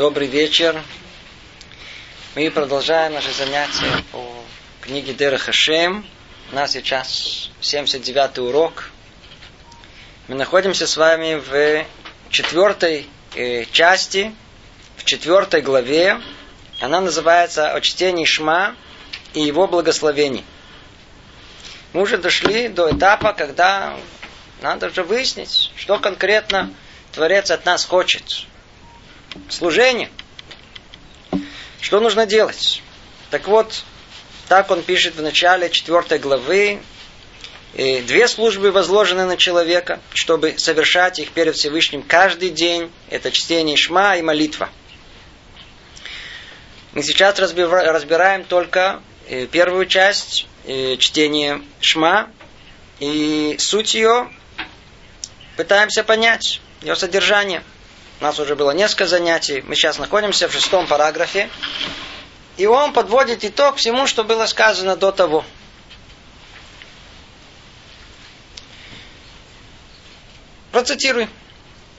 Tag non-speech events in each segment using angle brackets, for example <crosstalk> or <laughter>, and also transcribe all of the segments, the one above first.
Добрый вечер. Мы продолжаем наше занятие по книге Дера Хашем. У нас сейчас 79 урок. Мы находимся с вами в четвертой э, части, в четвертой главе. Она называется «О чтении Шма и его благословений». Мы уже дошли до этапа, когда надо же выяснить, что конкретно Творец от нас хочет. Служение. Что нужно делать? Так вот, так он пишет в начале четвертой главы. И две службы возложены на человека, чтобы совершать их перед Всевышним каждый день. Это чтение Шма и молитва. Мы сейчас разбираем только э, первую часть э, чтения Шма. И суть ее пытаемся понять, ее содержание. У нас уже было несколько занятий. Мы сейчас находимся в шестом параграфе. И он подводит итог всему, что было сказано до того. Процитируй.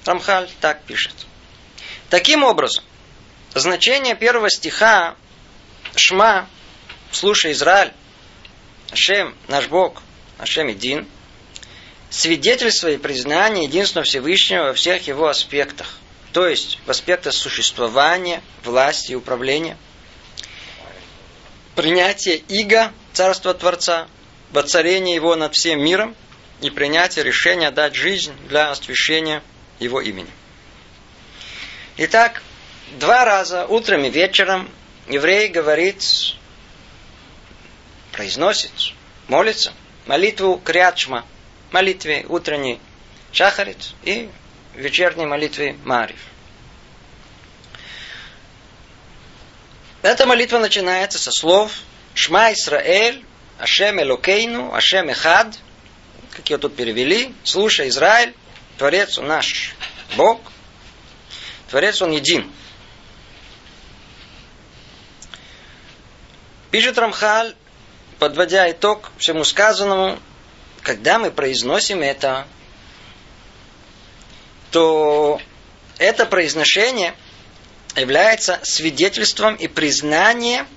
Рамхаль так пишет. Таким образом, значение первого стиха Шма, слушай, Израиль, Ашем, наш Бог, Ашем един, свидетельство и признание единства Всевышнего во всех его аспектах. То есть в аспектах существования, власти и управления. Принятие иго, царства Творца, воцарение его над всем миром и принятие решения дать жизнь для освящения его имени. Итак, два раза, утром и вечером, еврей говорит, произносит, молится, молитву Криачма, молитве утренней Шахарит и вечерней молитве Марив. Эта молитва начинается со слов Шма Исраэль, Ашем Элокейну, Ашем Эхад, как ее тут перевели, слушай, Израиль, Творец он наш Бог, Творец он един. Пишет Рамхаль, подводя итог всему сказанному, когда мы произносим это, то это произношение является свидетельством и признанием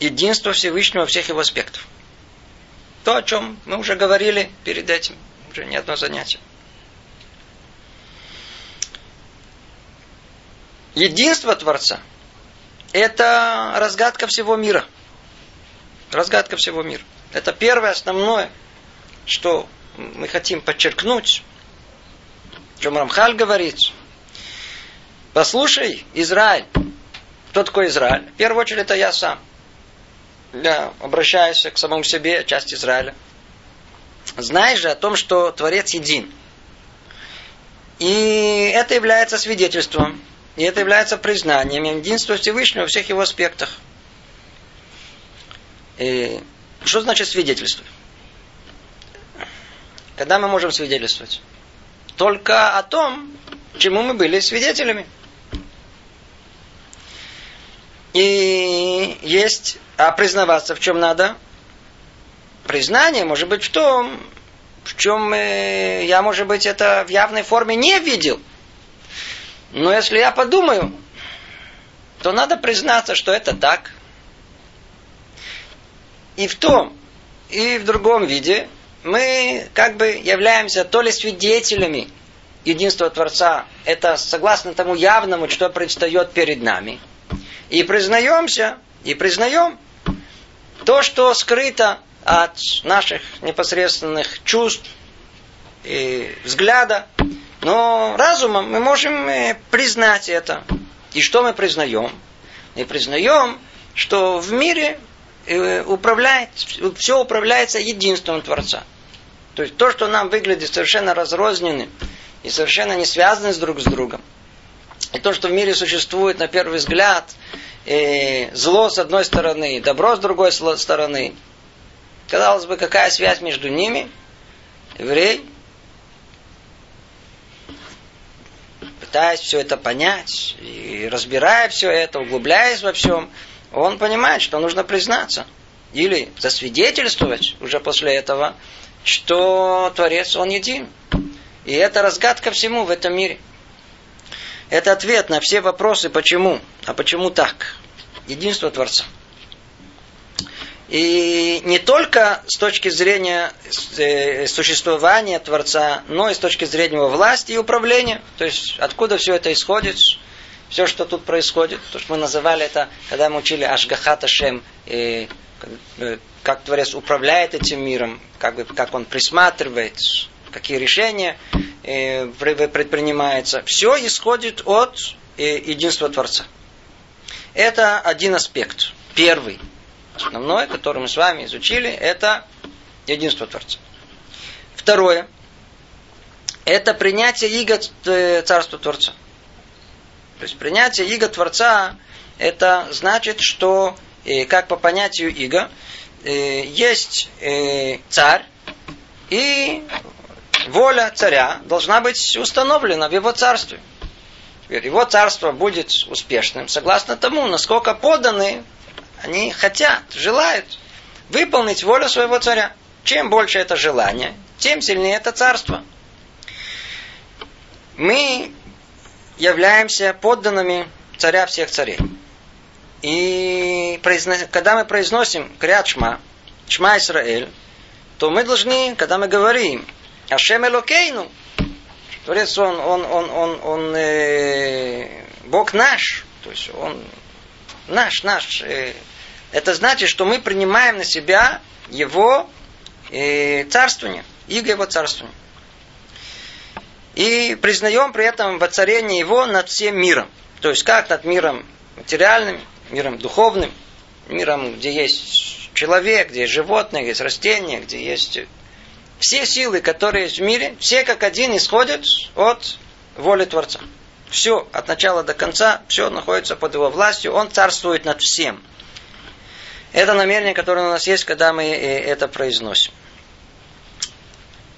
единства Всевышнего во всех его аспектах. То, о чем мы уже говорили перед этим, уже не одно занятие. Единство Творца – это разгадка всего мира. Разгадка всего мира. Это первое, основное, что мы хотим подчеркнуть, чем Рамхаль говорит. Послушай, Израиль. Кто такой Израиль? В первую очередь, это я сам. Я обращаюсь к самому себе, часть Израиля. Знаешь же о том, что Творец един. И это является свидетельством, и это является признанием единства Всевышнего во всех его аспектах. И что значит свидетельство? Когда мы можем свидетельствовать? Только о том, чему мы были свидетелями. И есть, а признаваться в чем надо? Признание может быть в том, в чем я, может быть, это в явной форме не видел. Но если я подумаю, то надо признаться, что это так. И в том, и в другом виде мы как бы являемся то ли свидетелями единства Творца, это согласно тому явному, что предстает перед нами, и признаемся, и признаем то, что скрыто от наших непосредственных чувств и взгляда, но разумом мы можем э, признать это. И что мы признаем? Мы признаем, что в мире э, управляет, все управляется единством Творца. То есть то, что нам выглядит совершенно разрозненным и совершенно не связанным с друг с другом. И то, что в мире существует на первый взгляд, и зло с одной стороны, добро с другой стороны. Казалось бы, какая связь между ними? Еврей, пытаясь все это понять, и разбирая все это, углубляясь во всем, он понимает, что нужно признаться. Или засвидетельствовать уже после этого, что Творец, Он един. И это разгадка всему в этом мире. это ответ на все вопросы, почему. А почему так? Единство Творца. И не только с точки зрения э, существования Творца, но и с точки зрения его власти и управления. То есть откуда все это исходит, все, что тут происходит. То, что мы называли это, когда мы учили Ашгахата Шем, как Творец управляет этим миром, как, как он присматривает, какие решения э, предпринимаются. Все исходит от единства Творца. Это один аспект. Первый Основное, которое мы с вами изучили, это единство Творца. Второе, это принятие иго э, Царства Творца. То есть принятие иго Творца, это значит, что, э, как по понятию иго, э, есть царь, и воля царя должна быть установлена в его царстве. Его царство будет успешным, согласно тому, насколько поданы они хотят, желают выполнить волю своего царя. Чем больше это желание, тем сильнее это царство. Мы являемся подданными царя всех царей. И когда мы произносим крят Шма, Шма Исраэль, то мы должны, когда мы говорим Ашем Элокейну, Творец, он, он, он, он, он э, Бог наш, то есть он наш, наш, э, это значит, что мы принимаем на себя его э, царствование, иго его царствование. И признаем при этом воцарение его над всем миром. То есть как над миром материальным, миром духовным, миром, где есть человек, где есть животное, где есть растения, где есть все силы, которые есть в мире, все как один исходят от воли Творца. Все, от начала до конца, все находится под его властью, он царствует над всем – это намерение, которое у нас есть, когда мы э, это произносим.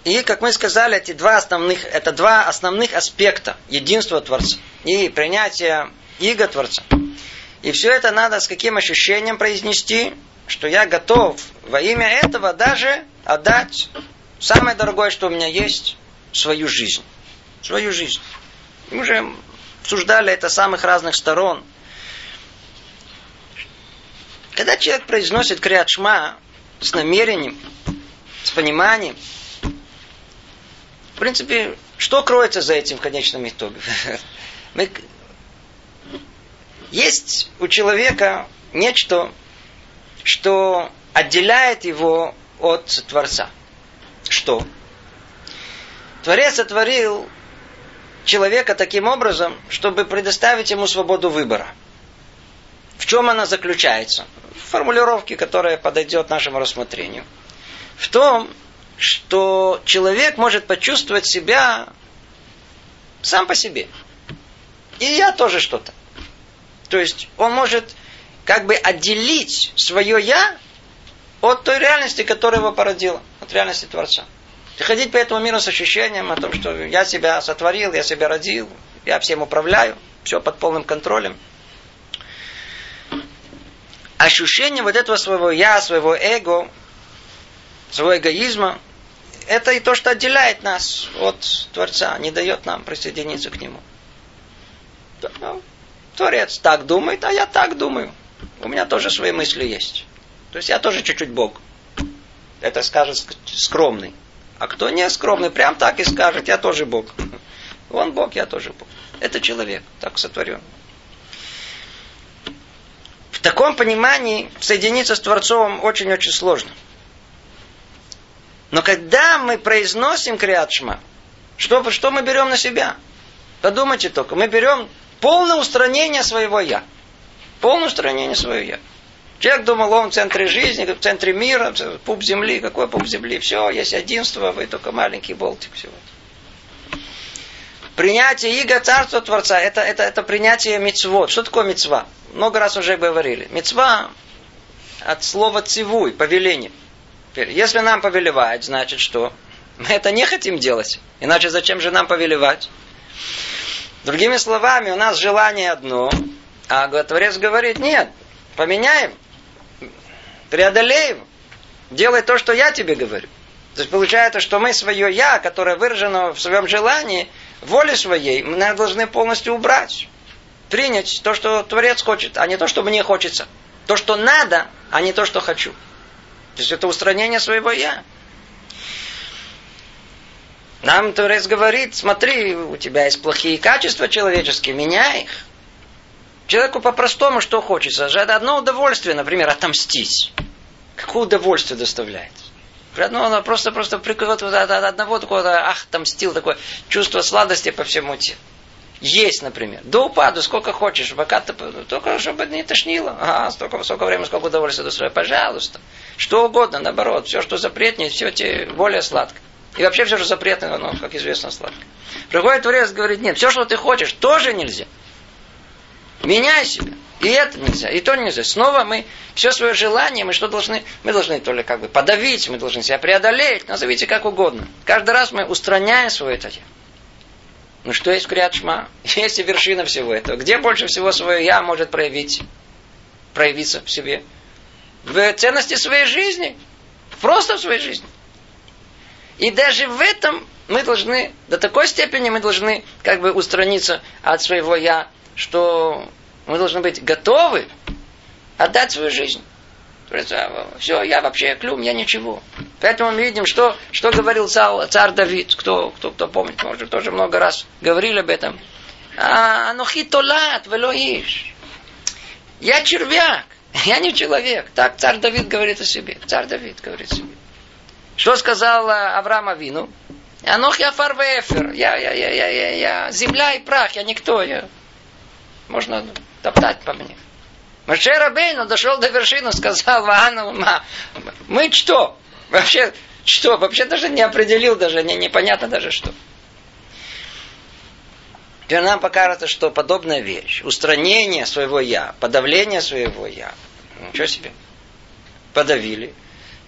И, как мы сказали, эти два основных, это два основных аспекта единства Творца и принятия иго Творца. И все это надо с каким ощущением произнести, что я готов во имя этого даже отдать самое дорогое, что у меня есть, свою жизнь. Свою жизнь. Мы уже обсуждали это с самых разных сторон – когда человек произносит криат шма с намерением, с пониманием, в принципе, что кроется за этим в конечном итоге? <laughs> Мы... Есть у человека нечто, что отделяет его от Творца. Что? Творец сотворил человека таким образом, чтобы предоставить ему свободу выбора. В чем она заключается? формулировки, которая подойдет нашему рассмотрению. В том, что человек может почувствовать себя сам по себе. И я тоже что-то. То есть он может как бы отделить свое я от той реальности, которая его породила, от реальности Творца. И ходить по этому миру с ощущением о том, что я себя сотворил, я себя родил, я всем управляю, все под полным контролем ощущение вот этого своего я, своего эго, своего эгоизма, это и то, что отделяет нас от Творца, не дает нам присоединиться к Нему. Творец так думает, а я так думаю. У меня тоже свои мысли есть. То есть я тоже чуть-чуть Бог. Это скажет скромный. А кто не скромный, прям так и скажет, я тоже Бог. <laughs> Он Бог, я тоже Бог. Это человек, так сотворен таком понимании соединиться с Творцом очень-очень сложно. Но когда мы произносим криатшма, что, что мы берем на себя? Подумайте только, мы берем полное устранение своего я. Полное устранение своего я. Человек думал, он в центре жизни, в центре мира, пуп земли. Какой пуп земли? Все, есть единство, вы только маленький болтик всего. Принятие иго царства Творца, это, это, это принятие мецвод. Что такое мецва? много раз уже говорили. Мецва от слова цивуй, повеление. Если нам повелевать, значит что? Мы это не хотим делать. Иначе зачем же нам повелевать? Другими словами, у нас желание одно, а Творец говорит, нет, поменяем, преодолеем, делай то, что я тебе говорю. То есть получается, что мы свое я, которое выражено в своем желании, воли своей мы должны полностью убрать. Принять то, что Творец хочет, а не то, что мне хочется. То, что надо, а не то, что хочу. То есть это устранение своего я. Нам Творец говорит, смотри, у тебя есть плохие качества человеческие, меняй их. Человеку по-простому что хочется? Же одно удовольствие, например, отомстить. Какое удовольствие доставляет? Одно, оно просто, просто от одного такого, ах, отомстил, такое чувство сладости по всему телу. Есть, например. До упаду, сколько хочешь, пока ты, только чтобы не тошнило. Ага, столько, столько времени, сколько удовольствия доставляет. Пожалуйста. Что угодно, наоборот. Все, что запретнее, все тебе более сладко. И вообще все, что запретное, оно, как известно, сладко. Приходит Творец говорит, нет, все, что ты хочешь, тоже нельзя. Меняй себя. И это нельзя, и то нельзя. Снова мы все свое желание, мы что должны? Мы должны то ли как бы подавить, мы должны себя преодолеть, назовите как угодно. Каждый раз мы устраняем свое это Ну что есть в Криадшма? <laughs> Есть и вершина всего этого. Где больше всего свое я может проявить, проявиться в себе? В ценности своей жизни. Просто в своей жизни. И даже в этом мы должны, до такой степени мы должны как бы устраниться от своего я, что мы должны быть готовы отдать свою жизнь. Все, я вообще клюм, я ничего. Поэтому мы видим, что, что говорил царь, царь Давид, кто, кто, кто помнит, может, тоже много раз говорили об этом. А, анохи толат, велоиш. Я червяк, я не человек. Так царь Давид говорит о себе. Царь Давид говорит о себе. Что сказал Авраам Авину? Анох я фарвефер. Я, я, я, я, я, я, земля и прах, я никто. Я. Можно топтать по мне. Маше Рабейну дошел до вершины, сказал Ваану, мы что? Вообще, что? Вообще даже не определил, даже не, непонятно даже что. Теперь нам покажется, что подобная вещь, устранение своего я, подавление своего я, ничего себе, подавили,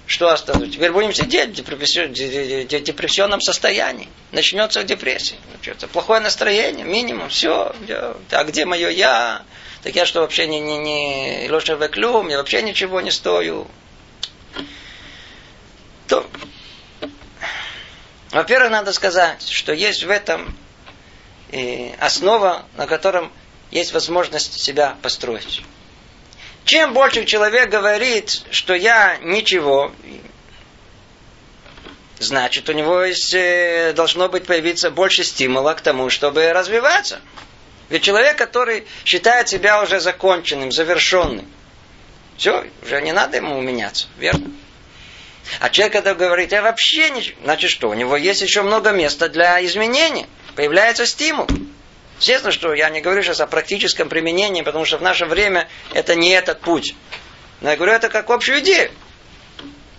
что осталось? Теперь будем сидеть в депрессионном состоянии. Начнется депрессия. Начнется плохое настроение, минимум, все. А где мое я? Так я что вообще не, не, не Леша Веклюм, я вообще ничего не стою. То, во-первых, надо сказать, что есть в этом основа, на котором есть возможность себя построить. Чем больше человек говорит, что я ничего, значит, у него есть, э, должно быть появиться больше стимула к тому, чтобы развиваться. Ведь человек, который считает себя уже законченным, завершенным, все, уже не надо ему меняться, верно? А человек, когда говорит, я вообще ничего, значит что, у него есть еще много места для изменения, появляется стимул. Естественно, что я не говорю сейчас о практическом применении, потому что в наше время это не этот путь. Но я говорю это как общую идею.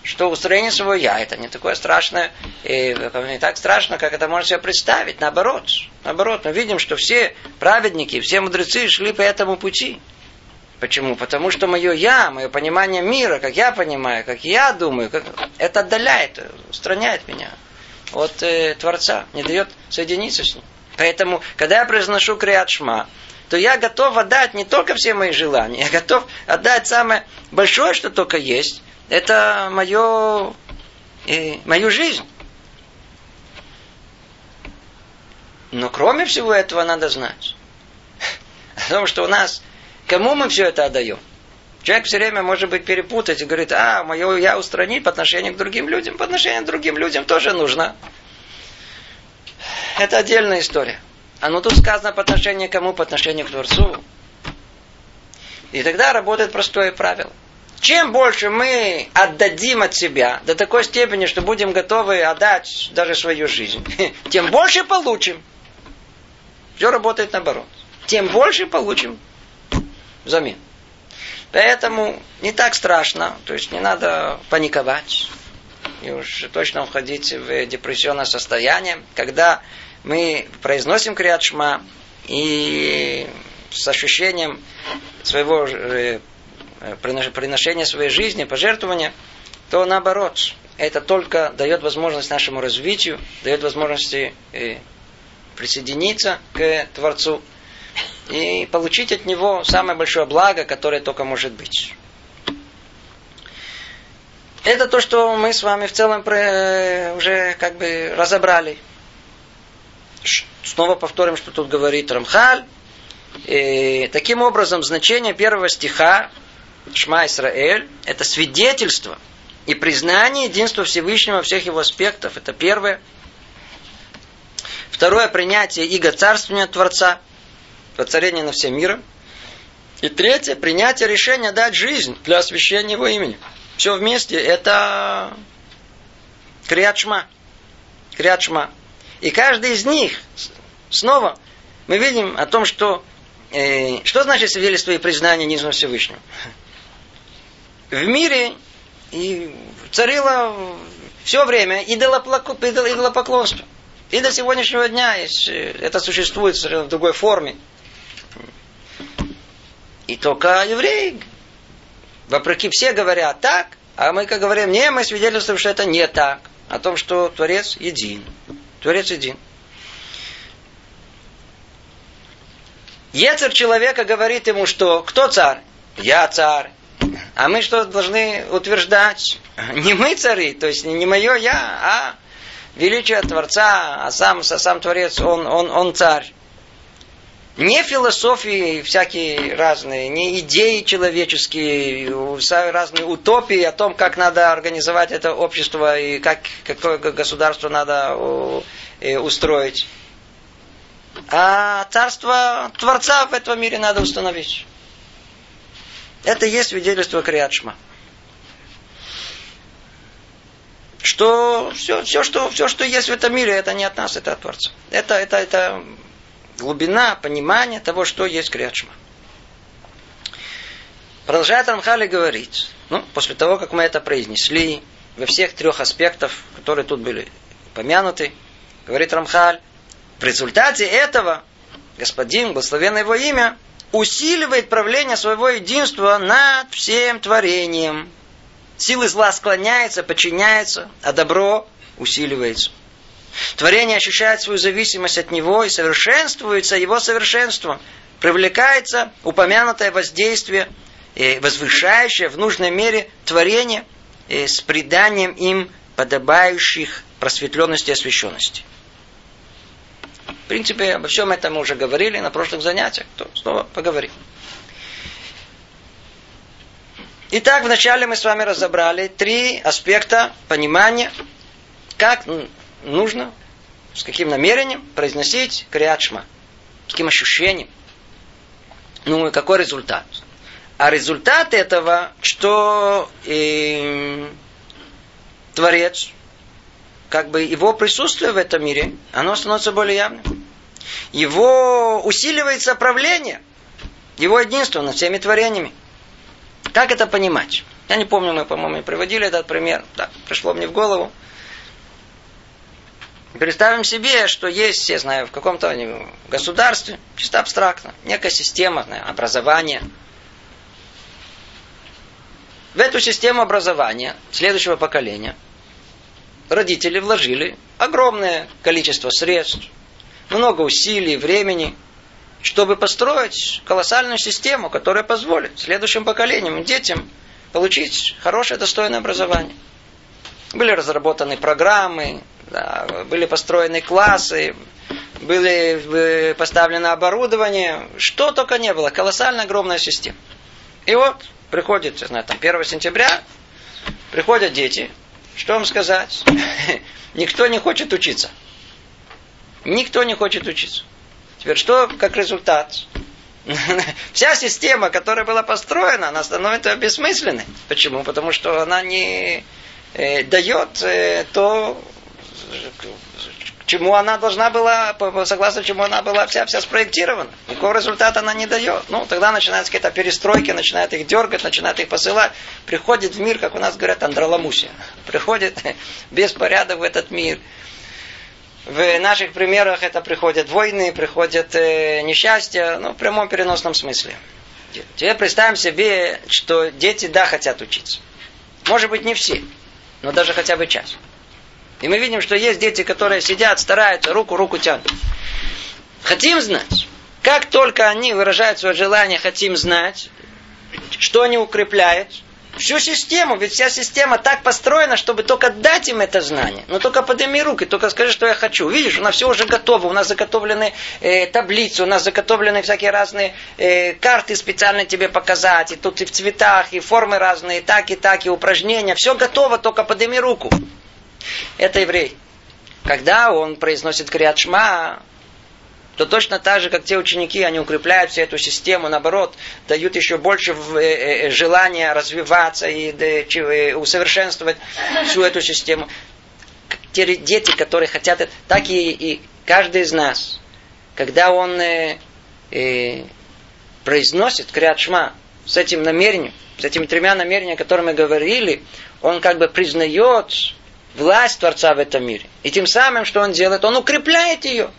Что устроение своего я, это не такое страшное, и не так страшно, как это можно себе представить. Наоборот, наоборот, мы видим, что все праведники, все мудрецы шли по этому пути. Почему? Потому что мое я, мое понимание мира, как я понимаю, как я думаю, как... это отдаляет, устраняет меня от э, Творца, не дает соединиться с ним. Поэтому, когда я произношу криат шма, то я готов отдать не только все мои желания, я готов отдать самое большое, что только есть. Это мое, э, мою жизнь. Но кроме всего этого надо знать <laughs> о том, что у нас, кому мы все это отдаем. Человек все время может быть перепутать и говорит, а, мое я устранить по отношению к другим людям. По отношению к другим людям тоже нужно это отдельная история. А ну тут сказано по отношению к кому? По отношению к Творцу. И тогда работает простое правило. Чем больше мы отдадим от себя до такой степени, что будем готовы отдать даже свою жизнь, <laughs> тем больше получим. Все работает наоборот. Тем больше получим взамен. Поэтому не так страшно, то есть не надо паниковать и уж точно входить в депрессионное состояние, когда мы произносим криат и с ощущением своего э, приношения своей жизни, пожертвования, то наоборот, это только дает возможность нашему развитию, дает возможности э, присоединиться к Творцу и получить от Него самое большое благо, которое только может быть. Это то, что мы с вами в целом уже как бы разобрали. Снова повторим, что тут говорит Рамхаль. И таким образом, значение первого стиха Шма Исраэль – это свидетельство и признание единства Всевышнего во всех его аспектов. Это первое. Второе – принятие иго царствования Творца, воцарение на всем миром. И третье – принятие решения дать жизнь для освящения его имени. Все вместе – это Криачма. Криачма. И каждый из них, снова, мы видим о том, что э, что значит свидетельство и признание низного Всевышнего. В мире и царило все время идолопоклонство. И до сегодняшнего дня э, это существует в другой форме. И только евреи, вопреки все говорят так, а мы как говорим, не, мы свидетельствуем, что это не так. О том, что Творец един. Творец един. Ецер человека говорит ему, что кто царь? Я царь. А мы что должны утверждать? Не мы цари, то есть не мое я, а величие Творца, а сам, сам Творец, он, он, он царь. Не философии всякие разные, не идеи человеческие, разные утопии о том, как надо организовать это общество и как, какое государство надо э, устроить. А царство Творца в этом мире надо установить. Это есть свидетельство Криадшма. Что все, все, что, все, что есть в этом мире, это не от нас, это от Творца. Это, это, это глубина понимания того, что есть Криадшма. Продолжает Рамхали говорить, ну, после того, как мы это произнесли, во всех трех аспектах, которые тут были упомянуты, говорит Рамхаль, в результате этого господин, благословенное его имя, усиливает правление своего единства над всем творением. Силы зла склоняются, подчиняются, а добро усиливается. Творение ощущает свою зависимость от него и совершенствуется его совершенством. Привлекается упомянутое воздействие, возвышающее в нужной мере творение с приданием им подобающих просветленности и освященности. В принципе, обо всем этом мы уже говорили на прошлых занятиях, то снова поговорим. Итак, вначале мы с вами разобрали три аспекта понимания, как нужно, с каким намерением произносить криачма, с каким ощущением. Ну и какой результат? А результат этого, что э, Творец, как бы его присутствие в этом мире, оно становится более явным. Его усиливается правление, его единство над всеми творениями. Как это понимать? Я не помню, мы, по-моему, приводили этот пример. Так, пришло мне в голову. Представим себе, что есть, я знаю, в каком-то государстве, чисто абстрактно, некая система образования. В эту систему образования следующего поколения родители вложили огромное количество средств, много усилий, времени, чтобы построить колоссальную систему, которая позволит следующим поколениям, детям получить хорошее, достойное образование. Были разработаны программы, да, были построены классы, были э, поставлено оборудование, что только не было, колоссальная огромная система. И вот приходит, знаю, там 1 сентября, приходят дети, что вам сказать? <laughs> Никто не хочет учиться. Никто не хочет учиться. Теперь что как результат? <laughs> Вся система, которая была построена, она становится бессмысленной. Почему? Потому что она не э, дает э, то, чему она должна была, согласно чему она была вся, вся спроектирована. Никакого результата она не дает. Ну, тогда начинаются какие-то перестройки, начинают их дергать, начинают их посылать. Приходит в мир, как у нас говорят, андроламусия. Приходит <laughs> беспорядок в этот мир. В наших примерах это приходят войны, приходят э, несчастья, ну, в прямом переносном смысле. Теперь представим себе, что дети, да, хотят учиться. Может быть, не все, но даже хотя бы часть. И мы видим, что есть дети, которые сидят, стараются, руку руку тянут. Хотим знать. Как только они выражают свое желание, хотим знать, что они укрепляют, Всю систему, ведь вся система так построена, чтобы только дать им это знание. Но только подними руки, только скажи, что я хочу. Видишь, у нас все уже готово, у нас заготовлены э, таблицы, у нас заготовлены всякие разные э, карты специально тебе показать, и тут и в цветах, и формы разные, и так, и так, и упражнения. Все готово, только подними руку. Это еврей. Когда он произносит Криат Шма, то точно так же, как те ученики, они укрепляют всю эту систему, наоборот, дают еще больше э, э, желания развиваться и усовершенствовать всю эту систему. Те дети, которые хотят это, так и, и каждый из нас, когда он э, э, произносит Криат Шма с этим намерением, с этими тремя намерениями, о которых мы говорили, он как бы признает власть Творца в этом мире. И тем самым, что он делает, он укрепляет ее.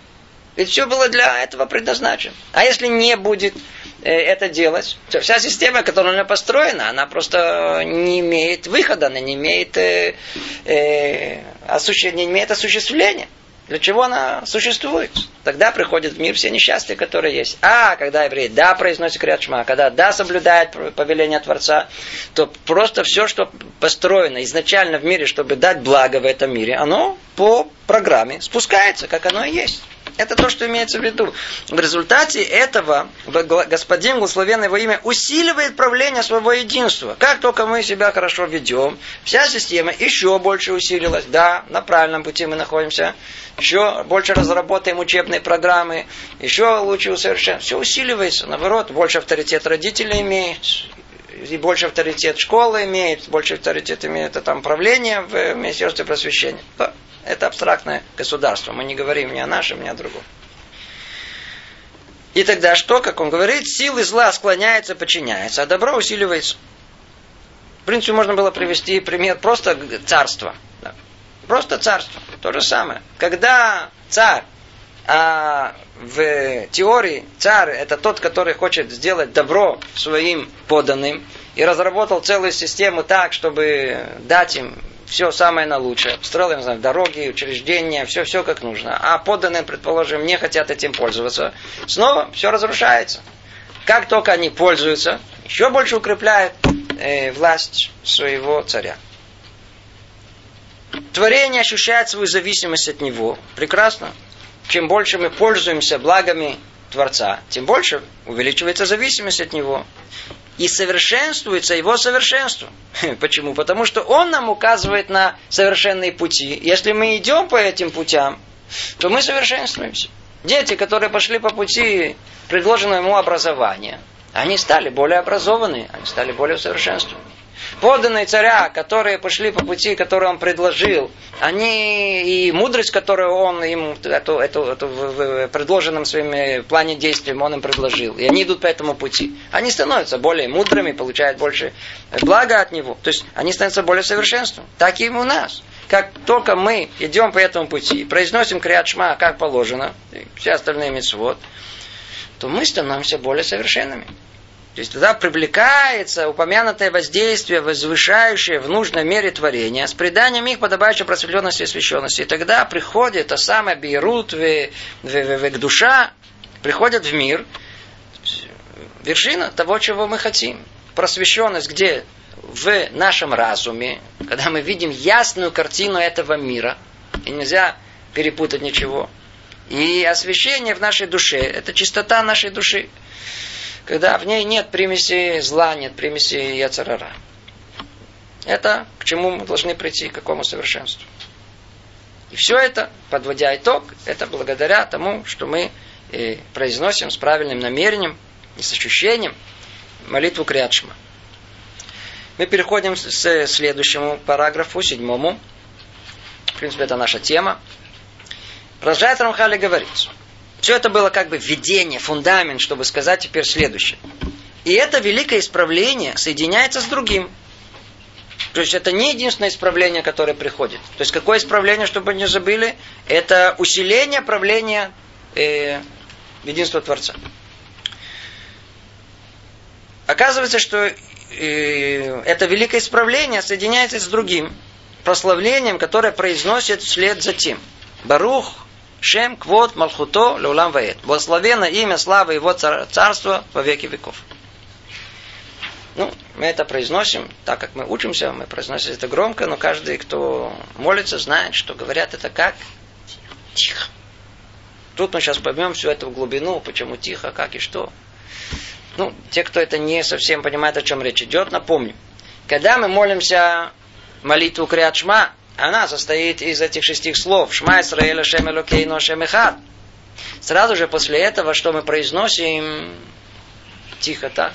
Ведь все было для этого предназначено. А если не будет э, это делать, то вся система, которая нее построена, она просто не имеет выхода, она не имеет, э, э, осуществ... не имеет осуществления. Для чего она существует? Тогда приходит в мир все несчастья, которые есть. А когда еврей да произносит крят шма, когда да соблюдает повеление Творца, то просто все, что построено изначально в мире, чтобы дать благо в этом мире, оно по программе спускается, как оно и есть. Это то, что имеется в виду. В результате этого Господин, благословенный его имя, усиливает правление своего единства. Как только мы себя хорошо ведем, вся система еще больше усилилась. Да, на правильном пути мы находимся. Еще больше разработаем учебные программы. Еще лучше усовершенствуем. Все усиливается. Наоборот, больше авторитет родителей имеет и больше авторитет школы имеет, больше авторитет имеет это там правление в Министерстве просвещения. Это абстрактное государство. Мы не говорим ни о нашем, ни о другом. И тогда что, как он говорит, силы зла склоняются, подчиняются, а добро усиливается. В принципе, можно было привести пример просто царства. Да. Просто царство. То же самое. Когда царь, а в теории царь это тот, который хочет сделать добро своим подданным и разработал целую систему так, чтобы дать им все самое на лучшее. Строил, не знаю, дороги, учреждения, все, все как нужно. А подданные, предположим, не хотят этим пользоваться. Снова все разрушается. Как только они пользуются, еще больше укрепляют э, власть своего царя. Творение ощущает свою зависимость от него. Прекрасно. Чем больше мы пользуемся благами Творца, тем больше увеличивается зависимость от него и совершенствуется его совершенство. <laughs> Почему? Потому что он нам указывает на совершенные пути. Если мы идем по этим путям, то мы совершенствуемся. Дети, которые пошли по пути предложенного ему образования, они стали более образованные, они стали более совершенствованные подданные царя, которые пошли по пути, который он предложил, они и мудрость, которую он им, эту, эту, эту, в, предложенном своем э, плане действий он им предложил, и они идут по этому пути, они становятся более мудрыми, получают больше блага от него. То есть они становятся более совершенством. Так и у нас. Как только мы идем по этому пути, произносим криат шма, как положено, все остальные мецвод, то мы становимся более совершенными. То есть тогда привлекается упомянутое воздействие, возвышающее в нужной мере творения, с приданием их подобающей просветленности и освященности. И тогда приходит та самая Бейрут, в, в, в, в, душа, приходит в мир, вершина того, чего мы хотим. Просвещенность где? В нашем разуме, когда мы видим ясную картину этого мира, и нельзя перепутать ничего. И освящение в нашей душе, это чистота нашей души когда в ней нет примеси зла, нет примеси яцерара. Это к чему мы должны прийти, к какому совершенству. И все это, подводя итог, это благодаря тому, что мы э, произносим с правильным намерением и с ощущением молитву Криадшма. Мы переходим к следующему параграфу, седьмому. В принципе, это наша тема. Продолжает Рамхали говорить. Все это было как бы введение, фундамент, чтобы сказать теперь следующее. И это великое исправление соединяется с другим. То есть это не единственное исправление, которое приходит. То есть какое исправление, чтобы не забыли? Это усиление правления э, единства Творца. Оказывается, что э, это великое исправление соединяется с другим прославлением, которое произносит вслед за тем. Барух Шем Квот Малхуто Леулам Ваэт. Благословенно имя славы его царства во веки веков. Ну, мы это произносим, так как мы учимся, мы произносим это громко, но каждый, кто молится, знает, что говорят это как? Тихо. Тут мы сейчас поймем всю эту глубину, почему тихо, как и что. Ну, те, кто это не совсем понимает, о чем речь идет, напомню. Когда мы молимся молитву Криат Шма, она состоит из этих шести слов. Шма Исраэля Шем Элокейно Шем Эхад. Сразу же после этого, что мы произносим, тихо так,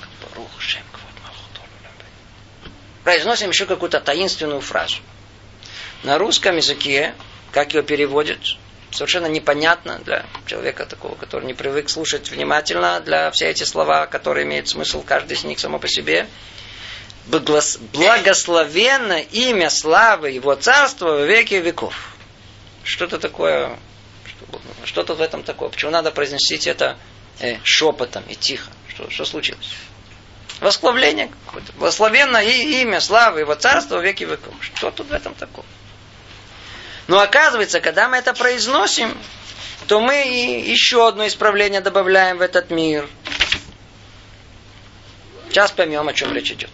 произносим еще какую-то таинственную фразу. На русском языке, как ее переводят, совершенно непонятно для человека такого, который не привык слушать внимательно, для все эти слова, которые имеют смысл, каждый из них само по себе. Благословенно имя славы его царства во веки веков. Что-то такое, что-то в этом такое. Почему надо произносить это э, шепотом и тихо? Что, что случилось? Восславление какое-то. Благословенно и имя, славы его царства в веки веков. Что тут в этом такого? Но оказывается, когда мы это произносим, то мы еще одно исправление добавляем в этот мир. Сейчас поймем, о чем речь идет.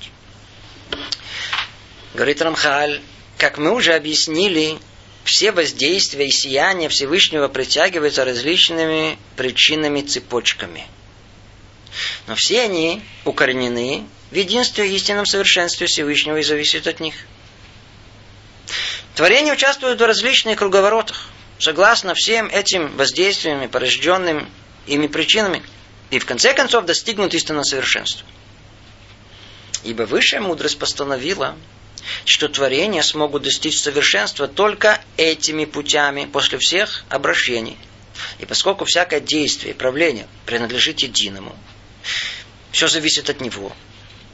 Говорит Рамхаль, как мы уже объяснили, все воздействия и сияния Всевышнего притягиваются различными причинами цепочками – но все они укоренены в единстве и истинном совершенстве Всевышнего и зависят от них. Творение участвует в различных круговоротах, согласно всем этим воздействиям, порожденным ими причинами, и в конце концов достигнут истинного совершенства. Ибо высшая мудрость постановила, что творения смогут достичь совершенства только этими путями после всех обращений. И поскольку всякое действие и правление принадлежит единому, все зависит от него.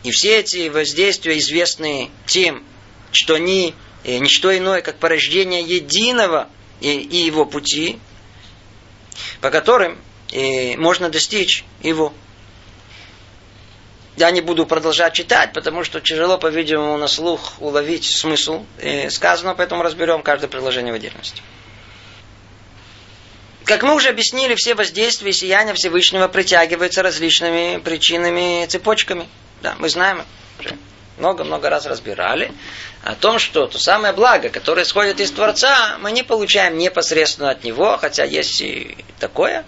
И все эти воздействия известны тем, что они э, не что иное, как порождение единого и, и его пути, по которым э, можно достичь его. Я не буду продолжать читать, потому что тяжело, по-видимому, на слух уловить смысл э, сказанного, поэтому разберем каждое предложение в отдельности. Как мы уже объяснили, все воздействия и сияния Всевышнего притягиваются различными причинами, цепочками. Да, мы знаем, много-много раз разбирали о том, что то самое благо, которое исходит из Творца, мы не получаем непосредственно от Него, хотя есть и такое.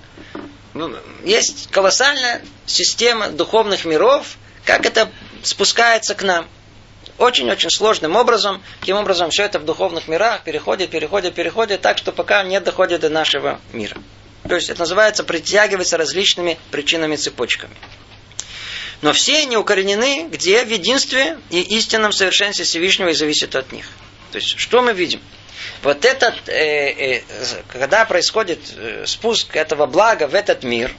Ну, есть колоссальная система духовных миров, как это спускается к нам – очень-очень сложным образом. Таким образом, все это в духовных мирах переходит, переходит, переходит, так что пока не доходит до нашего мира. То есть это называется притягиваться различными причинами цепочками. Но все они укоренены где в единстве и истинном совершенстве Всевышнего и зависит от них. То есть, что мы видим? Вот этот, э, э, когда происходит э, спуск этого блага в этот мир,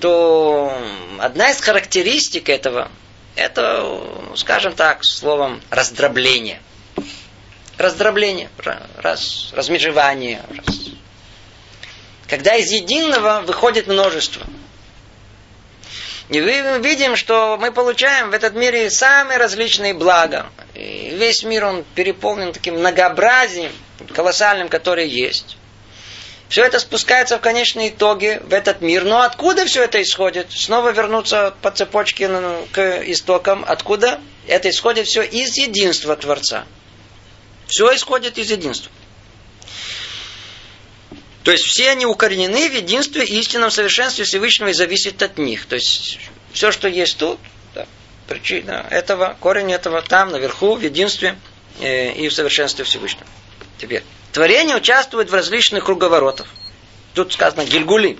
то одна из характеристик этого это, скажем так, словом раздробление. Раздробление, раз, размежевание. Раз. Когда из единого выходит множество. И мы видим, что мы получаем в этот мире самые различные блага. И весь мир, он переполнен таким многообразием колоссальным, которое есть. Все это спускается в конечном итоге в этот мир. Но откуда все это исходит? Снова вернуться по цепочке к истокам. Откуда? Это исходит все из единства Творца. Все исходит из единства. То есть все они укоренены в единстве и истинном совершенстве Всевышнего и зависит от них. То есть все, что есть тут, да, причина этого, корень этого там, наверху, в единстве э, и в совершенстве Всевышнего. Теперь. Творение участвует в различных круговоротах. Тут сказано гильгули.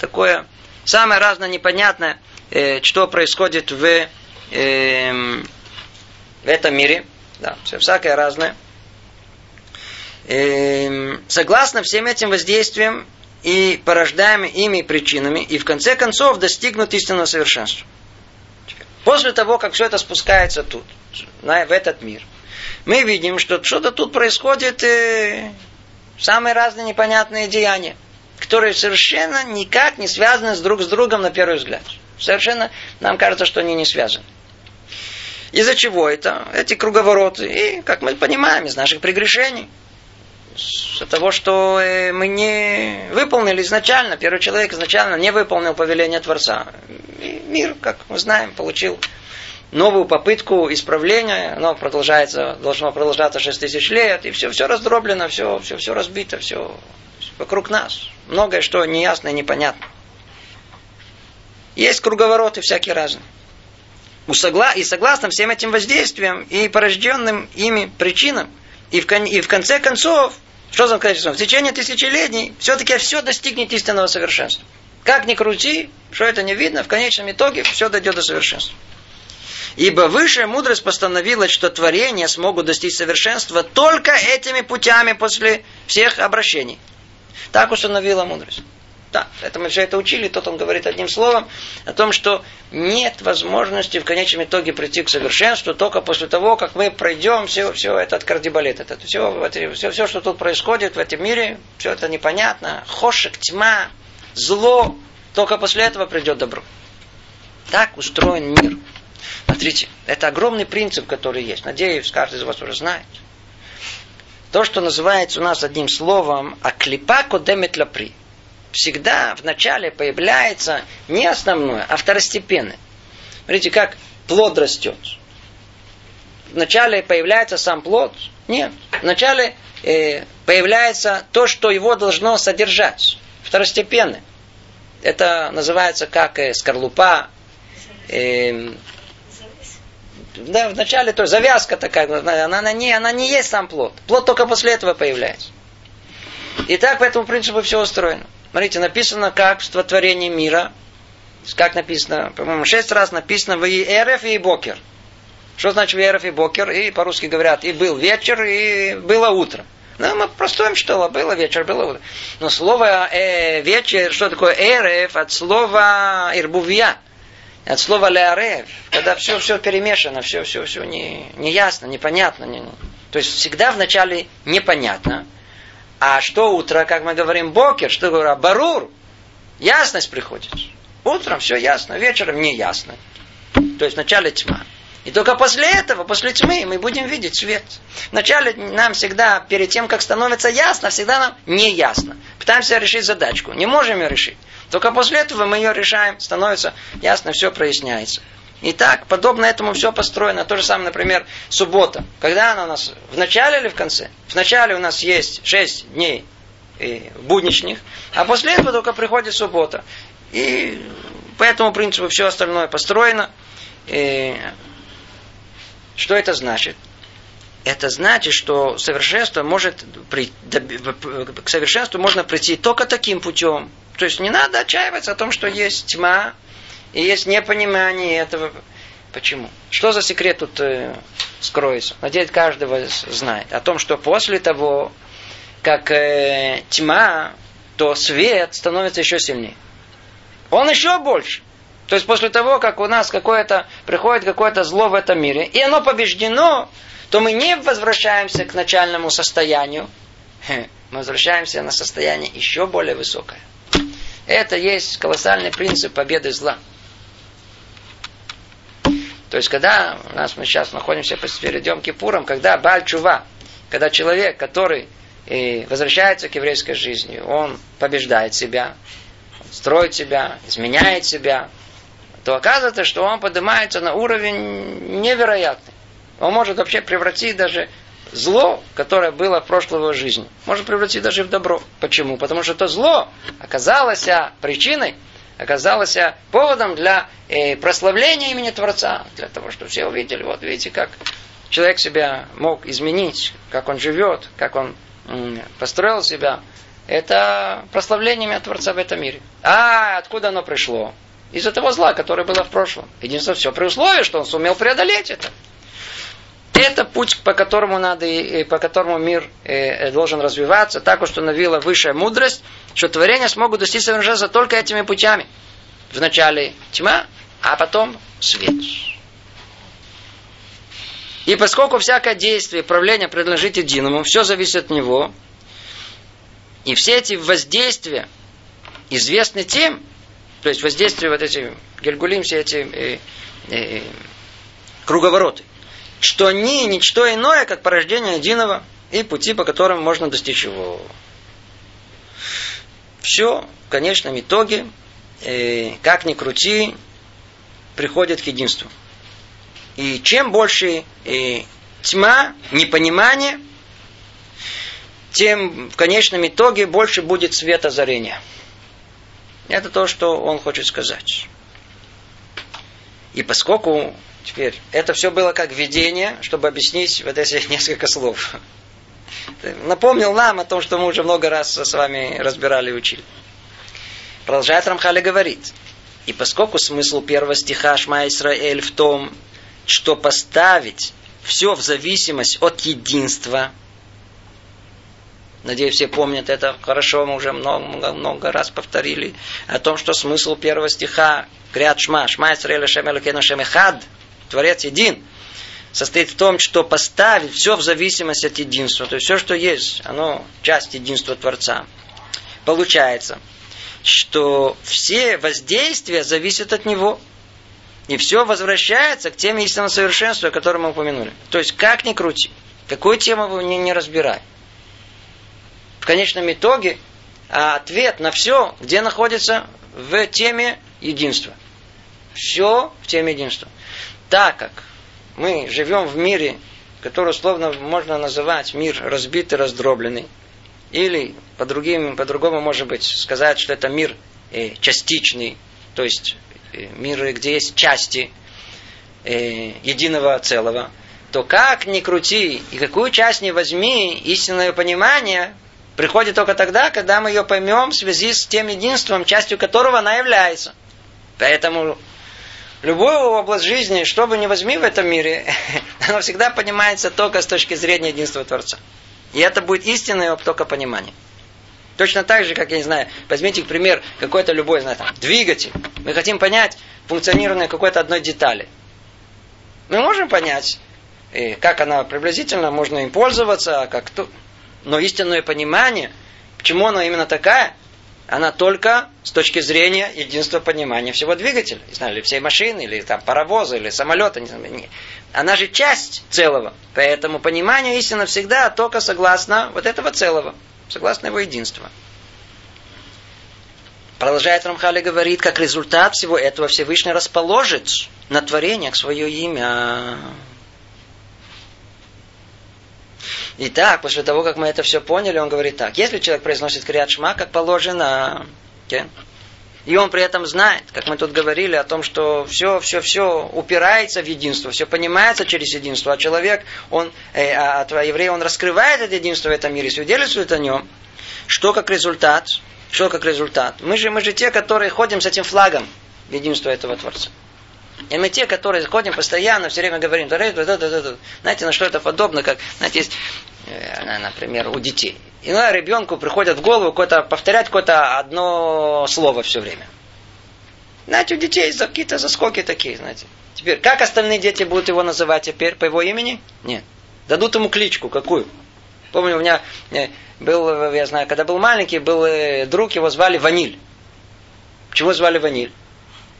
Такое самое разное непонятное, э, что происходит в, э, в этом мире. Да, все всякое разное. Э, согласно всем этим воздействиям и порождаемыми ими причинами, и в конце концов достигнут истинного совершенства. После того, как все это спускается тут, в этот мир – мы видим, что что-то тут происходит э, самые разные непонятные деяния, которые совершенно никак не связаны с друг с другом на первый взгляд. Совершенно нам кажется, что они не связаны. Из-за чего это? Эти круговороты. И, как мы понимаем, из наших прегрешений. с того, что э, мы не выполнили изначально, первый человек изначально не выполнил повеление Творца. И мир, как мы знаем, получил новую попытку исправления, оно продолжается, должно продолжаться 6 тысяч лет, и все, все раздроблено, все, все, все разбито, все вокруг нас. Многое, что неясно и непонятно. Есть круговороты всякие разные. И согласно всем этим воздействиям и порожденным ими причинам, и в, кон, и в конце концов, что за качество? В течение тысячелетий все-таки все достигнет истинного совершенства. Как ни крути, что это не видно, в конечном итоге все дойдет до совершенства. Ибо высшая мудрость постановила, что творения смогут достичь совершенства только этими путями после всех обращений. Так установила мудрость. Да, это мы все это учили, тут он говорит одним словом о том, что нет возможности в конечном итоге прийти к совершенству только после того, как мы пройдем все, все этот кардибалет, это все, все, все, что тут происходит в этом мире, все это непонятно, хошек, тьма, зло, только после этого придет добро. Так устроен мир. Смотрите, это огромный принцип, который есть. Надеюсь, каждый из вас уже знает. То, что называется у нас одним словом «аклипа кодемет лапри» всегда вначале появляется не основное, а второстепенное. Смотрите, как плод растет. Вначале появляется сам плод? Нет. Вначале э, появляется то, что его должно содержать. Второстепенное. Это называется как э, скорлупа. Э, да, вначале то завязка такая, она, она, не, она не есть сам плод. Плод только после этого появляется. И так по этому принципу все устроено. Смотрите, написано как в творении мира. Как написано, по-моему, шесть раз написано в Эреф и Бокер. Что значит Эреф и Бокер? И по-русски говорят, и был вечер, и было утро. Ну, мы простое что было вечер, было утро. Но слово э, вечер, что такое Эреф, от слова Ирбувья. От слова леарев, когда все, все перемешано, все, все, все не, не ясно, непонятно. Не, то есть всегда вначале непонятно, а что утро, как мы говорим, бокер, что говорю, барур, ясность приходит. Утром все ясно, вечером не ясно. То есть вначале тьма. И только после этого, после тьмы, мы будем видеть свет. Вначале нам всегда, перед тем, как становится ясно, всегда нам не ясно. Пытаемся решить задачку. Не можем ее решить. Только после этого мы ее решаем, становится ясно, все проясняется. И так, подобно этому все построено. То же самое, например, суббота. Когда она у нас? В начале или в конце? В начале у нас есть шесть дней и будничных, а после этого только приходит суббота. И по этому принципу все остальное построено. И что это значит? Это значит, что совершенство может при, к совершенству можно прийти только таким путем. То есть не надо отчаиваться о том, что есть тьма, и есть непонимание этого. Почему? Что за секрет тут э, скроется? Надеюсь, каждого знает. О том, что после того, как э, тьма, то свет становится еще сильнее. Он еще больше. То есть после того, как у нас какое-то, приходит какое-то зло в этом мире, и оно побеждено, то мы не возвращаемся к начальному состоянию, мы возвращаемся на состояние еще более высокое. Это есть колоссальный принцип победы зла. То есть, когда у нас мы сейчас находимся перед Йом Кипуром, когда Баль Чува, когда человек, который и возвращается к еврейской жизни, он побеждает себя, строит себя, изменяет себя, то оказывается, что он поднимается на уровень невероятный. Он может вообще превратить даже зло, которое было в прошлой жизни, может превратить даже в добро. Почему? Потому что то зло оказалось причиной оказалось поводом для э, прославления имени Творца, для того, чтобы все увидели, вот видите, как человек себя мог изменить, как он живет, как он построил себя. Это прославление имени Творца в этом мире. А откуда оно пришло? Из-за того зла, которое было в прошлом. Единственное, все при условии, что он сумел преодолеть это. Это путь, по которому надо, и по которому мир э, должен развиваться. Так установила высшая мудрость, что творения смогут достичь совершенства только этими путями. Вначале тьма, а потом свет. И поскольку всякое действие, правление принадлежит единому, все зависит от него, и все эти воздействия известны тем, то есть воздействие вот эти гельгулим, все эти э, э, круговороты, что они ничто иное, как порождение единого и пути, по которым можно достичь его. Все в конечном итоге, э, как ни крути, приходит к единству. И чем больше э, тьма, непонимание, тем в конечном итоге больше будет света озарения. Это то, что он хочет сказать. И поскольку теперь это все было как видение, чтобы объяснить вот эти <laughs> несколько слов. Напомнил нам о том, что мы уже много раз с вами разбирали и учили. Продолжает Рамхали говорит. И поскольку смысл первого стиха Шма Исраэль в том, что поставить все в зависимость от единства, Надеюсь, все помнят это хорошо, мы уже много, много, много раз повторили, о том, что смысл первого стиха, Крят Шма, Шма Исраэль Шем Элокейну Шем Эхад, Творец един, состоит в том, что поставить все в зависимости от единства. То есть все, что есть, оно часть единства Творца. Получается, что все воздействия зависят от него. И все возвращается к теме истинного совершенства, о котором мы упомянули. То есть, как ни крути, какую тему вы не, не разбирай. В конечном итоге а ответ на все, где находится в теме единства. Все в теме единства. Так как мы живем в мире, который условно можно называть мир разбитый, раздробленный, или по другим, по-другому, может быть, сказать, что это мир э, частичный, то есть э, мир, где есть части э, единого целого, то как ни крути и какую часть не возьми, истинное понимание приходит только тогда, когда мы ее поймем в связи с тем единством, частью которого она является. Поэтому любую область жизни, что бы ни возьми в этом мире, <laughs> она всегда понимается только с точки зрения единства Творца. И это будет истинное только понимание. Точно так же, как, я не знаю, возьмите, к пример, какой-то любой, знаю, там, двигатель. Мы хотим понять функционирование какой-то одной детали. Мы можем понять, э, как она приблизительно, можно им пользоваться, как то. Но истинное понимание, почему она именно такая, она только с точки зрения единства понимания всего двигателя. Не знаю, или всей машины, или там паровоза, или самолета. Не знаю, не. Она же часть целого. Поэтому понимание истины всегда только согласно вот этого целого. Согласно его единства. Продолжает Рамхали говорит, как результат всего этого Всевышний расположит на творениях свое имя. Итак, после того, как мы это все поняли, он говорит так. Если человек произносит криат шма, как положено, и он при этом знает, как мы тут говорили о том, что все, все, все упирается в единство, все понимается через единство, а человек, он, э, а, а еврей, он раскрывает это единство в этом мире, свидетельствует о нем, что как результат, что как результат. Мы же, мы же те, которые ходим с этим флагом единства этого Творца. И мы те, которые ходим постоянно, все время говорим, знаете, на что это подобно, как, знаете, есть, э, например, у детей. И на ребенку приходит в голову какое-то, повторять какое-то одно слово все время. Знаете, у детей какие-то заскоки такие, знаете. Теперь, как остальные дети будут его называть теперь по его имени? Нет. Дадут ему кличку какую? Помню, у меня э, был, я знаю, когда был маленький, был э, друг, его звали Ваниль. Почему звали Ваниль?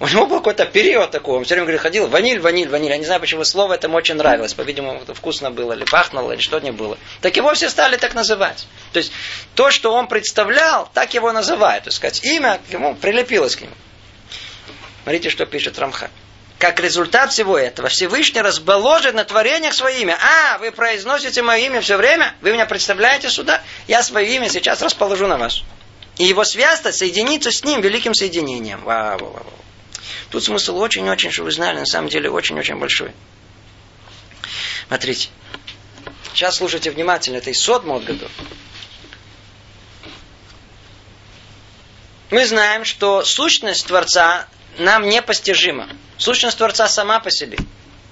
У него был какой-то период такой, он все время говорит, ходил, ваниль, ваниль, ваниль. Я не знаю, почему слово это ему очень нравилось. По-видимому, вкусно было, или пахнуло, или что-то было. Так его все стали так называть. То есть, то, что он представлял, так его называют. То есть, сказать, имя ему прилепилось к нему. Смотрите, что пишет Рамха. Как результат всего этого, Всевышний разболожит на творениях свое имя. А, вы произносите мое имя все время? Вы меня представляете сюда? Я свое имя сейчас расположу на вас. И его связность соединится с ним великим соединением. Вау, вау, вау. Тут смысл очень-очень, что вы знали, на самом деле очень-очень большой. Смотрите. Сейчас слушайте внимательно. Это Исод Модгадов. Мы знаем, что сущность Творца нам непостижима. Сущность Творца сама по себе.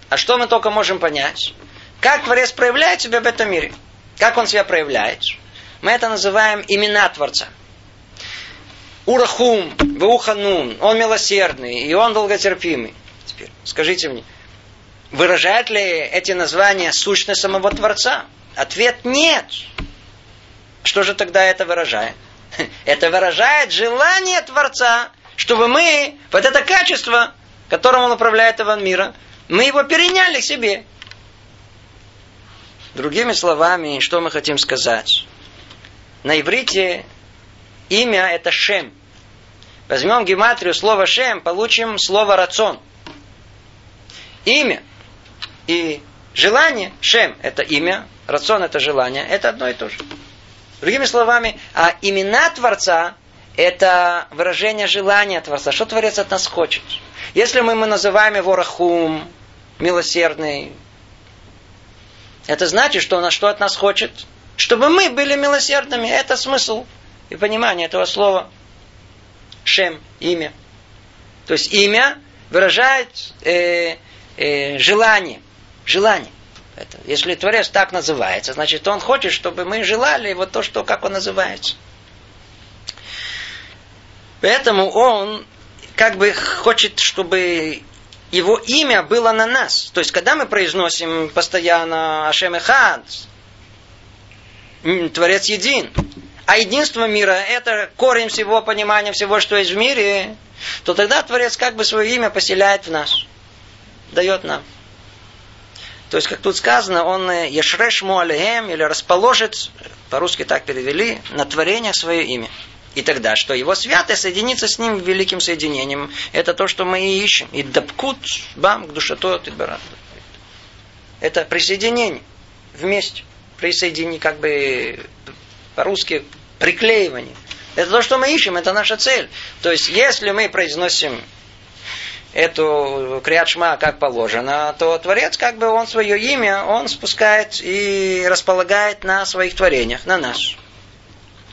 А что мы только можем понять? Как Творец проявляет себя в этом мире? Как он себя проявляет? Мы это называем имена Творца – Урахум, Вауханун, он милосердный, и он долготерпимый. Теперь скажите мне, выражает ли эти названия сущность самого Творца? Ответ нет. Что же тогда это выражает? <laughs> Это выражает желание Творца, чтобы мы, вот это качество, которым он управляет этого мира, мы его переняли себе. Другими словами, что мы хотим сказать? На иврите имя это Шем. Возьмем гематрию слова Шем, получим слово рацион. Имя и желание, Шем это имя, рацион это желание, это одно и то же. Другими словами, а имена Творца это выражение желания Творца. Что Творец от нас хочет? Если мы, мы называем его Рахум, милосердный, это значит, что он что от нас хочет? Чтобы мы были милосердными. Это смысл и понимание этого слова. Шем, имя. То есть имя выражает э, э, желание. Желание. Это, если Творец так называется, значит, он хочет, чтобы мы желали вот то, что, как он называется. Поэтому он как бы хочет, чтобы его имя было на нас. То есть, когда мы произносим постоянно Ашем Эхад, Творец един, а единство мира – это корень всего понимания всего, что есть в мире, то тогда Творец как бы свое имя поселяет в нас, дает нам. То есть, как тут сказано, он ешреш муалехем, или расположит, по-русски так перевели, на творение свое имя. И тогда, что его святое соединится с ним великим соединением. Это то, что мы и ищем. И дабкут бам к душатот и Это присоединение вместе. Присоединение, как бы по-русски приклеивание. Это то, что мы ищем, это наша цель. То есть, если мы произносим эту криатшма как положено, то Творец, как бы он свое имя, он спускает и располагает на своих творениях, на нас.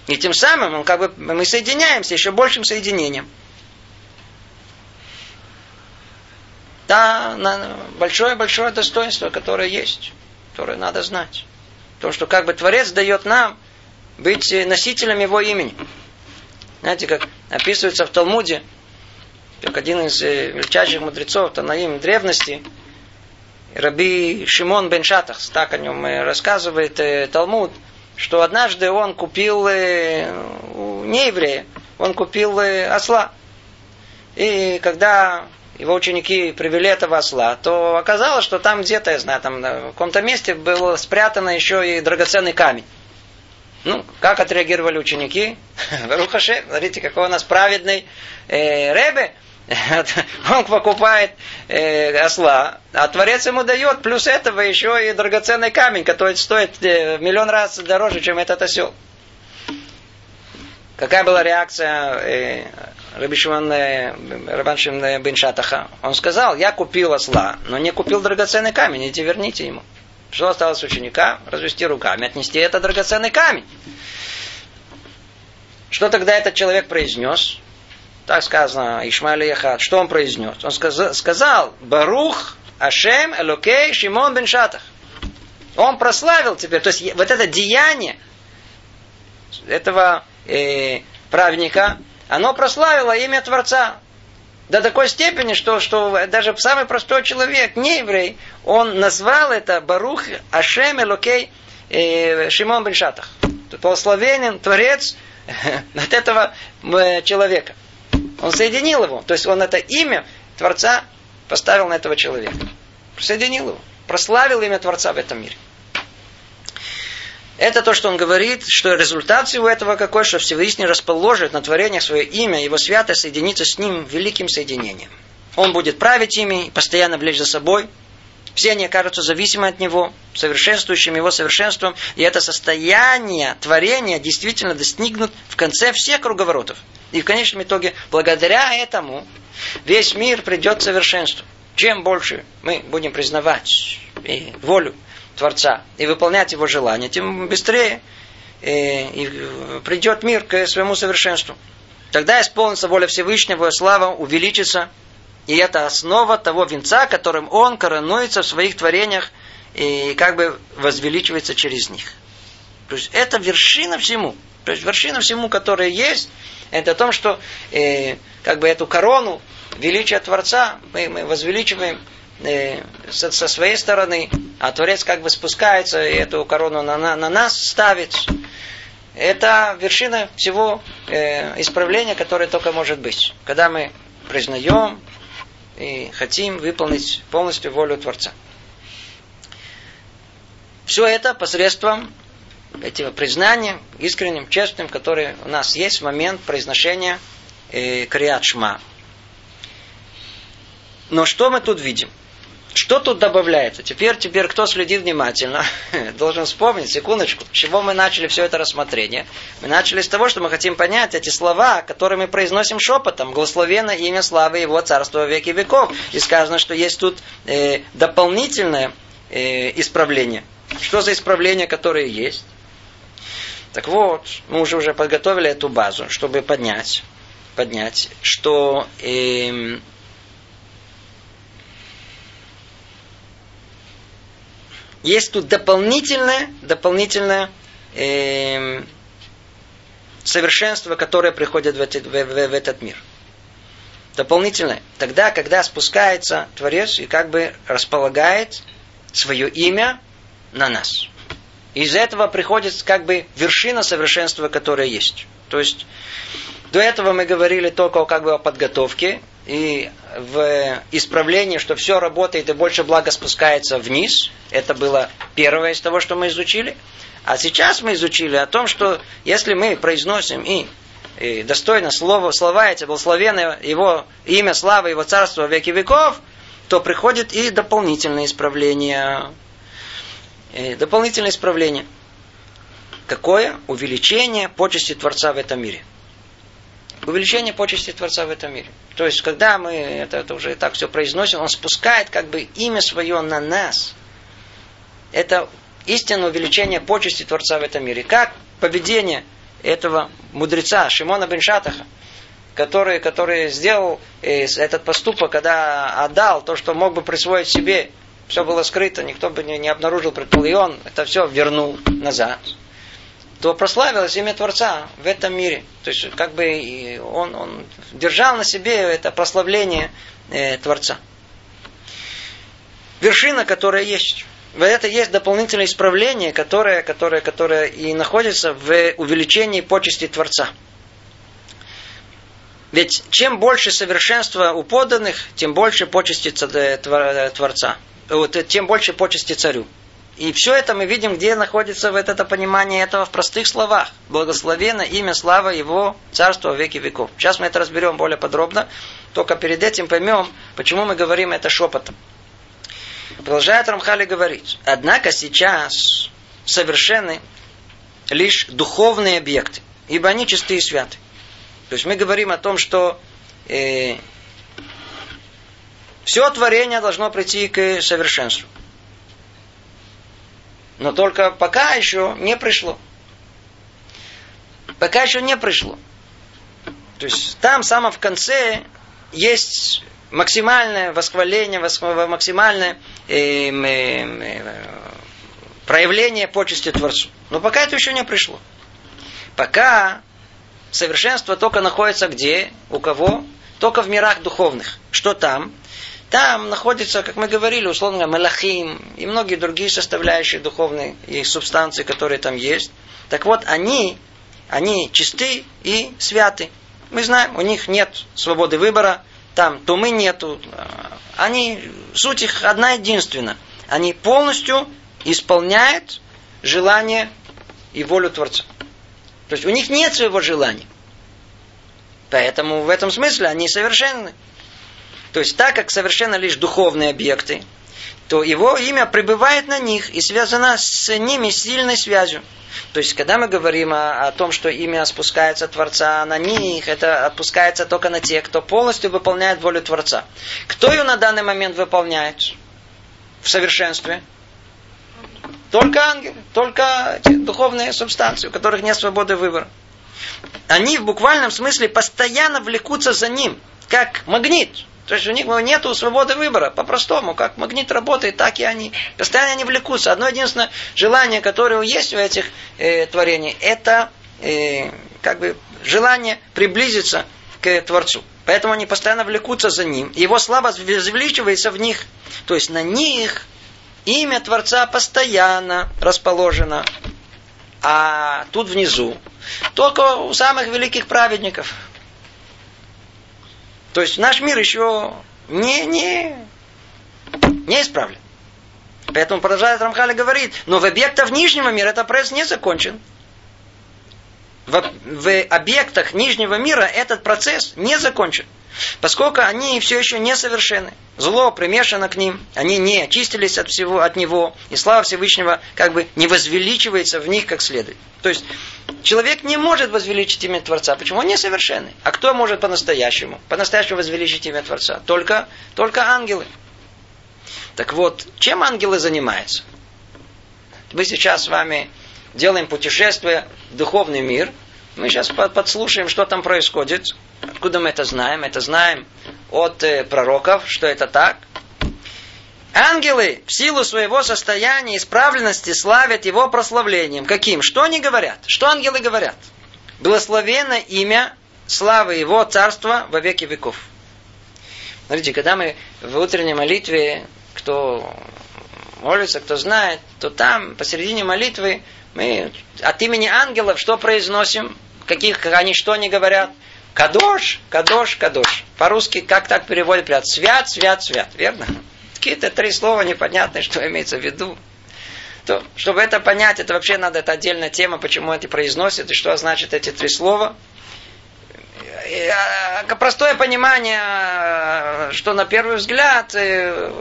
И тем самым он, как бы, мы соединяемся еще большим соединением. Да, большое-большое достоинство, которое есть, которое надо знать. То, что как бы Творец дает нам быть носителем его имени. Знаете, как описывается в Талмуде, как один из э, величайших мудрецов Танаим древности, Раби Шимон бен Шатахс, так о нем рассказывает э, Талмуд, что однажды он купил э, у нееврея, он купил осла. И когда его ученики привели этого осла, то оказалось, что там где-то, я знаю, там в каком-то месте был спрятан еще и драгоценный камень. Ну, как отреагировали ученики? <laughs> Рухаше, смотрите, какой у нас праведный э, Ребе. <laughs> Он покупает э, осла, а Творец ему дает плюс этого еще и драгоценный камень, который стоит э, миллион раз дороже, чем этот осел. Какая была реакция э, Рабишиман э, Рабаншим бен Шатаха? Он сказал, я купил осла, но не купил драгоценный камень, идите верните ему. Что осталось ученика? Развести руками, отнести этот драгоценный камень. Что тогда этот человек произнес? Так сказано, Ишмаэль Яхат. Что он произнес? Он сказал, сказал Барух Ашем Элокей Шимон бен Шатах. Он прославил теперь. То есть вот это деяние этого э, праведника, оно прославило имя Творца. До такой степени, что, что даже самый простой человек, не еврей, он назвал это Барух Ашем Элокей э, Шимон бен Шатах. Благословенен Творец <laughs> от этого э, человека. Он соединил его. То есть он это имя Творца поставил на этого человека. Соединил его. Прославил имя Творца в этом мире. Это то, что он говорит, что результат всего этого какой, что Всевышний расположит на творение свое имя, его святое соединится с ним великим соединением. Он будет править ими постоянно влечь за собой. Все они окажутся зависимы от него, совершенствующим его совершенством. И это состояние творения действительно достигнут в конце всех круговоротов. И в конечном итоге, благодаря этому, весь мир придет к совершенству. Чем больше мы будем признавать и волю Творца и выполнять его желания, тем быстрее и, э, и придет мир к своему совершенству. Тогда исполнится воля Всевышнего, его слава увеличится, и это основа того венца, которым он коронуется в своих творениях и как бы возвеличивается через них. То есть это вершина всему. То есть вершина всему, которая есть, это о том, что э, как бы эту корону величия Творца мы, мы возвеличиваем со, со своей стороны, а Творец как бы спускается и эту корону на, на, на нас ставит. Это вершина всего э, исправления, которое только может быть. Когда мы признаем и хотим выполнить полностью волю Творца. Все это посредством этого признания, искренним, честным, который у нас есть в момент произношения э, Криат Шма. Но что мы тут видим? Что тут добавляется? Теперь, теперь кто следит внимательно, <laughs> должен вспомнить, секундочку, с чего мы начали все это рассмотрение. Мы начали с того, что мы хотим понять эти слова, которые мы произносим шепотом. Благословенно имя славы Его Царства веки веков. И сказано, что есть тут э, дополнительное э, исправление. Что за исправление, которое есть? Так вот, мы уже уже подготовили эту базу, чтобы поднять, поднять, что э, есть тут дополнительное, дополнительное э, совершенство, которое приходит в, эти, в, в, в этот мир. Дополнительное. Тогда, когда спускается Творец и как бы располагает свое имя на нас. Из этого приходит как бы вершина совершенства, которое есть. То есть до этого мы говорили только как бы о подготовке и в исправлении, что все работает и больше блага спускается вниз. Это было первое из того, что мы изучили. А сейчас мы изучили о том, что если мы произносим и, и достойно слова, слова эти, благословенное его имя, слава, его царство веки веков, то приходит и дополнительное исправление. И дополнительное исправление. Какое? Увеличение почести Творца в этом мире увеличение почести Творца в этом мире. То есть, когда мы это, это уже так все произносим, он спускает как бы имя свое на нас. Это истинное увеличение почести Творца в этом мире. Как поведение этого мудреца Шимона бен Шатаха, который, который сделал э, этот поступок, когда отдал то, что мог бы присвоить себе, все было скрыто, никто бы не, не обнаружил, предположил, и он это все вернул назад то прославилось имя Творца в этом мире. То есть, как бы он, он держал на себе это прославление э, Творца. Вершина, которая есть. Это есть дополнительное исправление, которое, которое, которое и находится в увеличении почести Творца. Ведь чем больше совершенства у поданных, тем больше почести Творца. Вот, тем больше почести царю. И все это мы видим, где находится вот это понимание этого в простых словах. Благословено имя, слава Его, Царство веки веков. Сейчас мы это разберем более подробно. Только перед этим поймем, почему мы говорим это шепотом. Продолжает Рамхали говорить. Однако сейчас совершенны лишь духовные объекты, ибо они чистые и святы. То есть мы говорим о том, что э, все творение должно прийти к совершенству. Но только пока еще не пришло. Пока еще не пришло. То есть там, само в конце, есть максимальное восхваление, максимальное э, э, э, проявление почести Творцу. Но пока это еще не пришло. Пока совершенство только находится где? У кого? Только в мирах духовных. Что там? Там находится, как мы говорили, условно Малахим и многие другие составляющие духовные и субстанции, которые там есть. Так вот, они, они чисты и святы. Мы знаем, у них нет свободы выбора, там тумы нету. Они, суть их одна единственная. Они полностью исполняют желание и волю Творца. То есть у них нет своего желания. Поэтому в этом смысле они совершенны. То есть так как совершенно лишь духовные объекты, то его имя пребывает на них и связано с ними сильной связью. То есть, когда мы говорим о, о том, что имя спускается Творца на них, это отпускается только на тех, кто полностью выполняет волю Творца. Кто ее на данный момент выполняет в совершенстве? Только ангелы, только духовные субстанции, у которых нет свободы выбора. Они в буквальном смысле постоянно влекутся за ним, как магнит. То есть у них нет свободы выбора. По-простому, как магнит работает, так и они. Постоянно они влекутся. Одно единственное желание, которое есть у этих э, творений, это э, как бы желание приблизиться к Творцу. Поэтому они постоянно влекутся за ним. Его слава возвеличивается в них. То есть на них имя Творца постоянно расположено. А тут внизу только у самых великих праведников – то есть наш мир еще не, не, не исправлен. Поэтому продолжает Рамхали говорит, но в объектах нижнего мира этот процесс не закончен. В, в объектах нижнего мира этот процесс не закончен. Поскольку они все еще несовершенны. Зло примешано к ним, они не очистились от всего, от него, и слава Всевышнего как бы не возвеличивается в них как следует. То есть человек не может возвеличить имя Творца. Почему? Он несовершенный. А кто может по-настоящему? По-настоящему возвеличить имя Творца? Только, только ангелы. Так вот, чем ангелы занимаются? Мы сейчас с вами делаем путешествие в духовный мир. Мы сейчас подслушаем, что там происходит. Откуда мы это знаем? Это знаем от э, пророков, что это так. Ангелы в силу своего состояния исправленности славят его прославлением. Каким? Что они говорят? Что ангелы говорят? Благословенно имя славы его царства во веки веков. Смотрите, когда мы в утренней молитве кто молится, кто знает, то там, посередине молитвы, мы от имени ангелов что произносим? Каких они что не говорят? Кадош, кадош, кадош. По-русски как так переводят? Прят? Свят, свят, свят. Верно? Какие-то три слова непонятные, что имеется в виду. То, чтобы это понять, это вообще надо, это отдельная тема, почему это произносят и что значит эти три слова. А, простое понимание, что на первый взгляд э,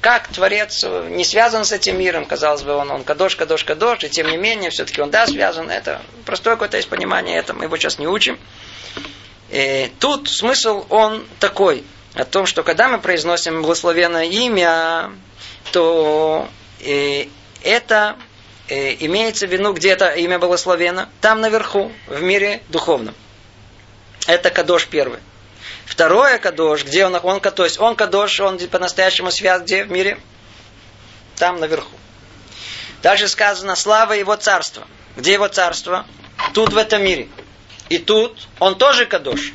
как Творец не связан с этим миром, казалось бы, он, он кадош, кадош, кадош, и тем не менее, все-таки он, да, связан. Это простое какое-то есть понимание, это мы его сейчас не учим. И тут смысл он такой, о том, что когда мы произносим благословенное имя, то э, это э, имеется в виду, где это имя благословено, там наверху, в мире духовном. Это кадош первый. Второе кадош, где он, он, то есть он кадош, он по-настоящему свят где в мире? Там наверху. Дальше сказано, слава его царства. Где его царство? Тут в этом мире. И тут он тоже кадош.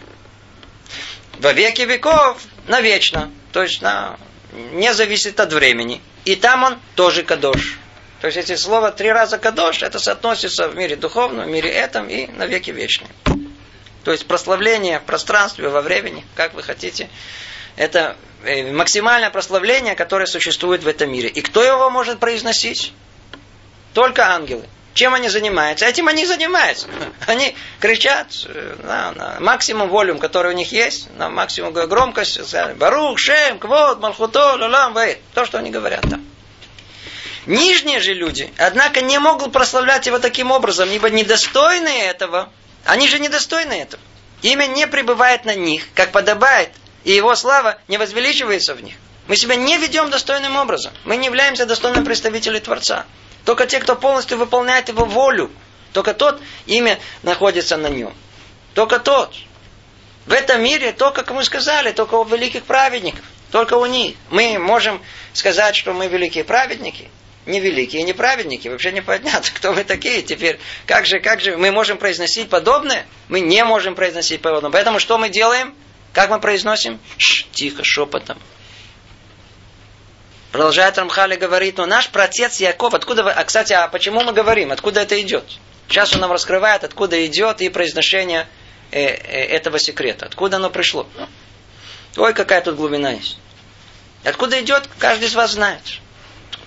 Во веки веков навечно. То есть на, не зависит от времени. И там он тоже кадош. То есть эти слова три раза кадош, это соотносится в мире духовном, в мире этом и на веки вечные. То есть прославление в пространстве, во времени, как вы хотите. Это э, максимальное прославление, которое существует в этом мире. И кто его может произносить? Только ангелы. Чем они занимаются? Этим они занимаются. <laughs> Они кричат э, на, на максимум волюм, который у них есть, на максимум громкость. Барух, Шем, Квот, Малхуто, Лалам, Вейт. То, что они говорят там. Нижние же люди, однако, не могут прославлять его таким образом, ибо недостойные этого они же недостойны этого. Имя не пребывает на них, как подобает, и его слава не возвеличивается в них. Мы себя не ведем достойным образом. Мы не являемся достойным представителем Творца. Только те, кто полностью выполняет его волю, только тот имя находится на нем. Только тот. В этом мире только, как мы сказали, только у великих праведников. Только у них. Мы можем сказать, что мы великие праведники не великие, не праведники. Вообще не понятно, <laughs> кто мы такие теперь. Как же, как же мы можем произносить подобное? Мы не можем произносить подобное. Поэтому что мы делаем? Как мы произносим? Ш, тихо, шепотом. Продолжает Рамхали говорит, но наш протец Яков, откуда, а кстати, а почему мы говорим, откуда это идет? Сейчас он нам раскрывает, откуда идет и произношение э, э, этого секрета. Откуда оно пришло? Ой, какая тут глубина есть. Откуда идет, каждый из вас знает.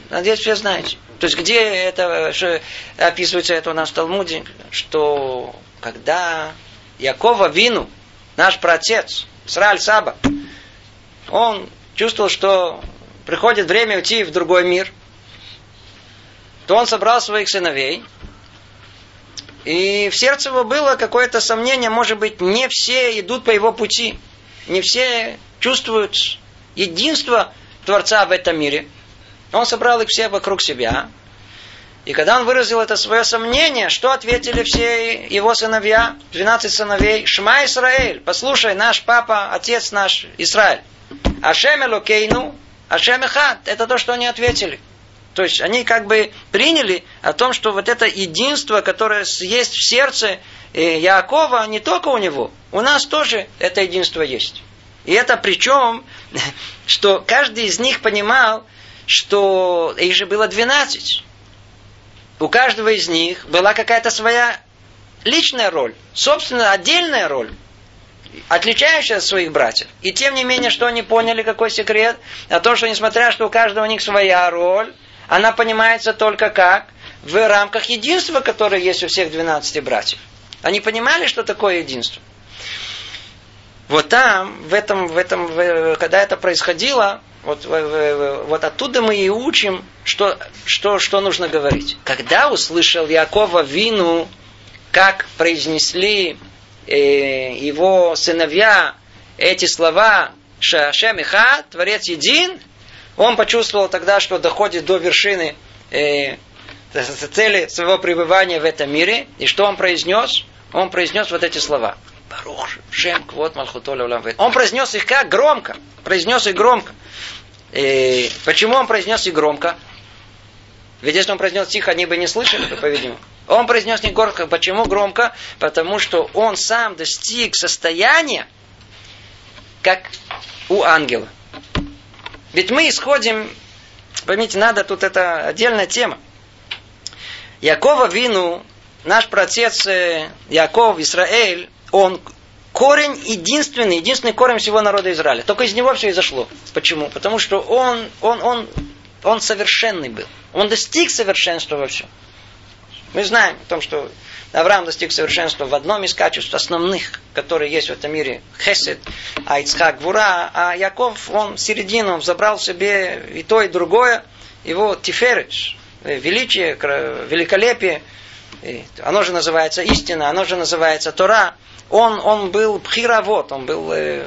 Надеюсь, все знаете. То есть, где это, что описывается это у нас в Талмуде, что когда Якова Вину, наш праотец, Сраль Саба, он чувствовал, что приходит время уйти в другой мир, то он собрал своих сыновей, и в сердце его было какое-то сомнение, может быть, не все идут по его пути, не все чувствуют единство Творца в этом мире – он собрал их все вокруг себя. И когда он выразил это свое сомнение, что ответили все его сыновья, 12 сыновей? Шма Исраэль, послушай, наш папа, отец наш Израиль. Ашем Элокейну, Ашем Эхад. Это то, что они ответили. То есть они как бы приняли о том, что вот это единство, которое есть в сердце Якова, не только у него, у нас тоже это единство есть. И это причем, <laughs> что каждый из них понимал, что их же было 12. У каждого из них была какая-то своя личная роль, собственно, отдельная роль, отличающая от своих братьев. И тем не менее, что они поняли, какой секрет? А то, что несмотря, что у каждого у них своя роль, она понимается только как? В рамках единства, которое есть у всех 12 братьев. Они понимали, что такое единство. Вот там, в этом, в этом, когда это происходило, вот, вот оттуда мы и учим, что, что, что нужно говорить. Когда услышал Якова вину, как произнесли его сыновья эти слова Шашем Иха, Творец един, он почувствовал тогда, что доходит до вершины э, цели своего пребывания в этом мире. И что он произнес? Он произнес вот эти слова. Барух, Шем, Квот, Он произнес их как? Громко. Произнес их громко. И почему он произнес их громко? Ведь если он произнес тихо, они бы не слышали, по-видимому. Он произнес не громко. Почему громко? Потому что он сам достиг состояния, как у ангела. Ведь мы исходим, поймите, надо, тут это отдельная тема. Якова Вину, наш протец э, Яков, Израиль, он корень единственный, единственный корень всего народа Израиля. Только из него все и зашло. Почему? Потому что он, он, он, он совершенный был. Он достиг совершенства во всем. Мы знаем о том, что Авраам достиг совершенства в одном из качеств основных, которые есть в этом мире. Хесед, а Ицхак Вура, а Яков, он середину, забрал себе и то, и другое. Его Тиферич, э, величие, великолепие, оно же называется истина, оно же называется Тора. Он, он был пхировод, он был э,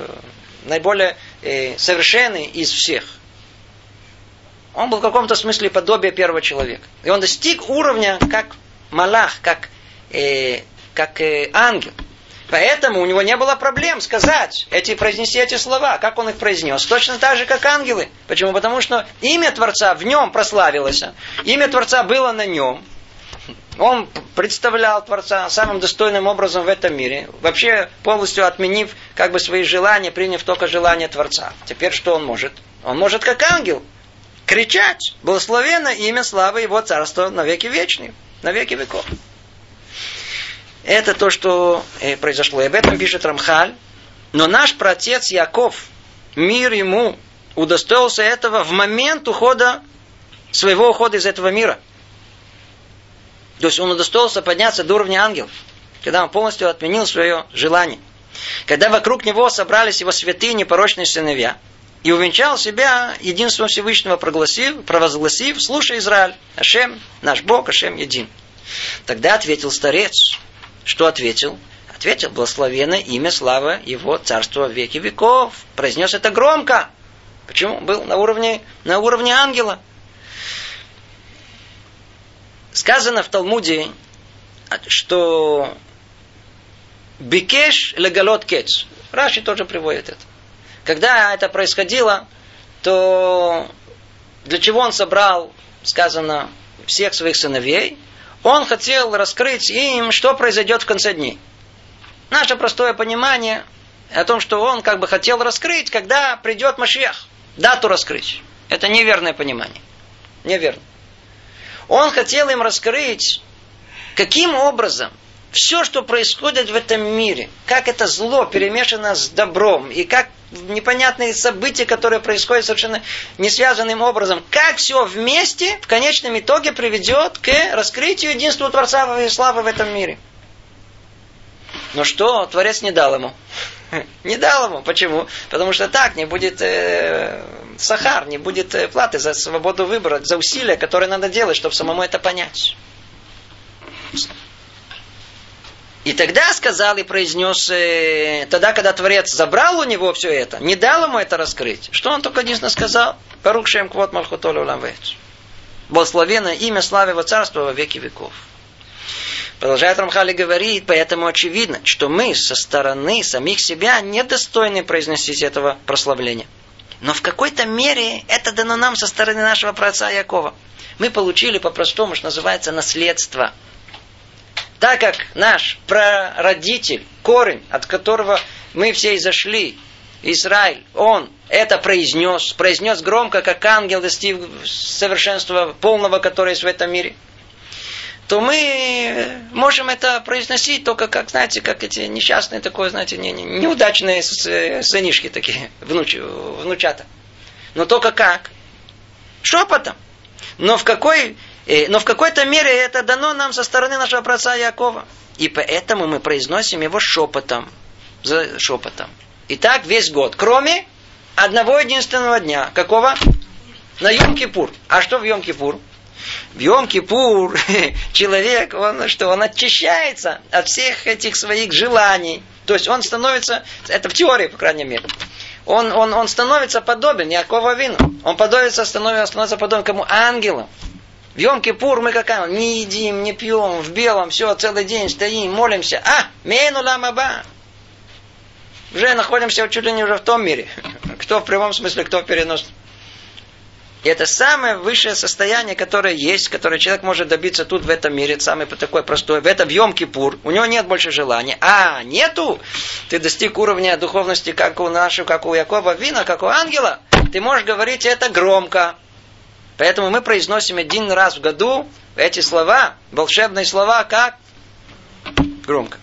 наиболее э, совершенный из всех. Он был в каком-то смысле подобие первого человека. И он достиг уровня как малах, как, э, как э, ангел. Поэтому у него не было проблем сказать, эти, произнести эти слова. Как он их произнес? Точно так же, как ангелы. Почему? Потому что имя Творца в нем прославилось. Имя Творца было на нем. Он представлял Творца самым достойным образом в этом мире, вообще полностью отменив как бы свои желания, приняв только желания Творца. Теперь что он может? Он может как ангел кричать, благословенно имя славы его царства на веки вечные, на веки веков. Это то, что э, произошло. И об этом пишет Рамхаль. Но наш протец Яков, мир ему, удостоился этого в момент ухода, своего ухода из этого мира – то есть он удостоился подняться до уровня ангелов, когда он полностью отменил свое желание. Когда вокруг него собрались его святые непорочные сыновья, и увенчал себя единством Всевышнего, прогласив, провозгласив, слушай, Израиль, Ашем, наш Бог, Ашем един. Тогда ответил старец. Что ответил? Ответил, благословенно имя, слава его царства веки веков. Произнес это громко. Почему? Был на уровне, на уровне ангела. Сказано в Талмуде, что Бикеш легалот кец. Раши тоже приводит это. Когда это происходило, то для чего он собрал, сказано, всех своих сыновей? Он хотел раскрыть им, что произойдет в конце дней. Наше простое понимание о том, что он как бы хотел раскрыть, когда придет Машиах. Дату раскрыть. Это неверное понимание. Неверно. Он хотел им раскрыть, каким образом все, что происходит в этом мире, как это зло перемешано с добром, и как непонятные события, которые происходят совершенно не связанным образом, как все вместе в конечном итоге приведет к раскрытию единства Творца и славы в этом мире. Но что Творец не дал ему? <laughs> Не дал ему. Почему? Потому что так не будет э, сахар, не будет э, платы за свободу выбора, за усилия, которые надо делать, чтобы самому это понять. И тогда сказал и произнес, э, тогда, когда Творец забрал у него все это, не дал ему это раскрыть, что он только единственно сказал? Парух шем квот малхутолю улам Благословенно имя славы царства во веки веков. Продолжает Рамхали говорит, поэтому очевидно, что мы со стороны самих себя недостойны произносить этого прославления. Но в какой-то мере это дано нам со стороны нашего праотца Якова. Мы получили по-простому, что называется, наследство. Так как наш прародитель, корень, от которого мы все изошли, Израиль, он это произнес, произнес громко, как ангел, достиг совершенства полного, которое есть в этом мире – то мы можем это произносить только как, знаете, как эти несчастные такое, знаете, не, не, неудачные сынишки такие, внуч, внучата. Но только как? Шепотом. Но в какой но в какой-то мере это дано нам со стороны нашего праца Якова. И поэтому мы произносим его шепотом. За шепотом. И так весь год. Кроме одного единственного дня. Какого? На Йом-Кипур. А что в Йом-Кипур? В Йом-Кипур <laughs> человек, он что, он очищается от всех этих своих желаний. То есть он становится, это в теории, по крайней мере, он, он, он становится подобен Якова Вину. Он подобится, становится, становится подобен кому? Ангелам. В Йом-Кипур мы какая? Не едим, не пьем, в белом, все, целый день стоим, молимся. А, мейну ламаба. Уже находимся чуть ли не уже в том мире. <laughs> Кто в прямом смысле, кто в. И это самое высшее состояние, которое есть, которое человек может добиться тут, в этом мире. Это самое такое простое. В этом в Йом-Кипур. У него нет больше желания. А, нету. Ты достиг уровня духовности, как у нашего, как у Якова Вина, как у ангела. Ты можешь говорить это громко. Поэтому мы произносим один раз в году эти слова, волшебные слова, как? Громко.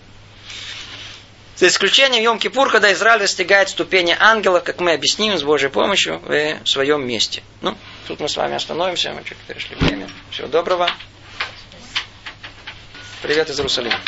За исключением Йом-Кипур, когда Израиль достигает ступени ангелов, как мы объясним с Божьей помощью в своем месте. Ну, тут мы с вами остановимся, мы чуть перешли время. Всего доброго. Привет из Иерусалима.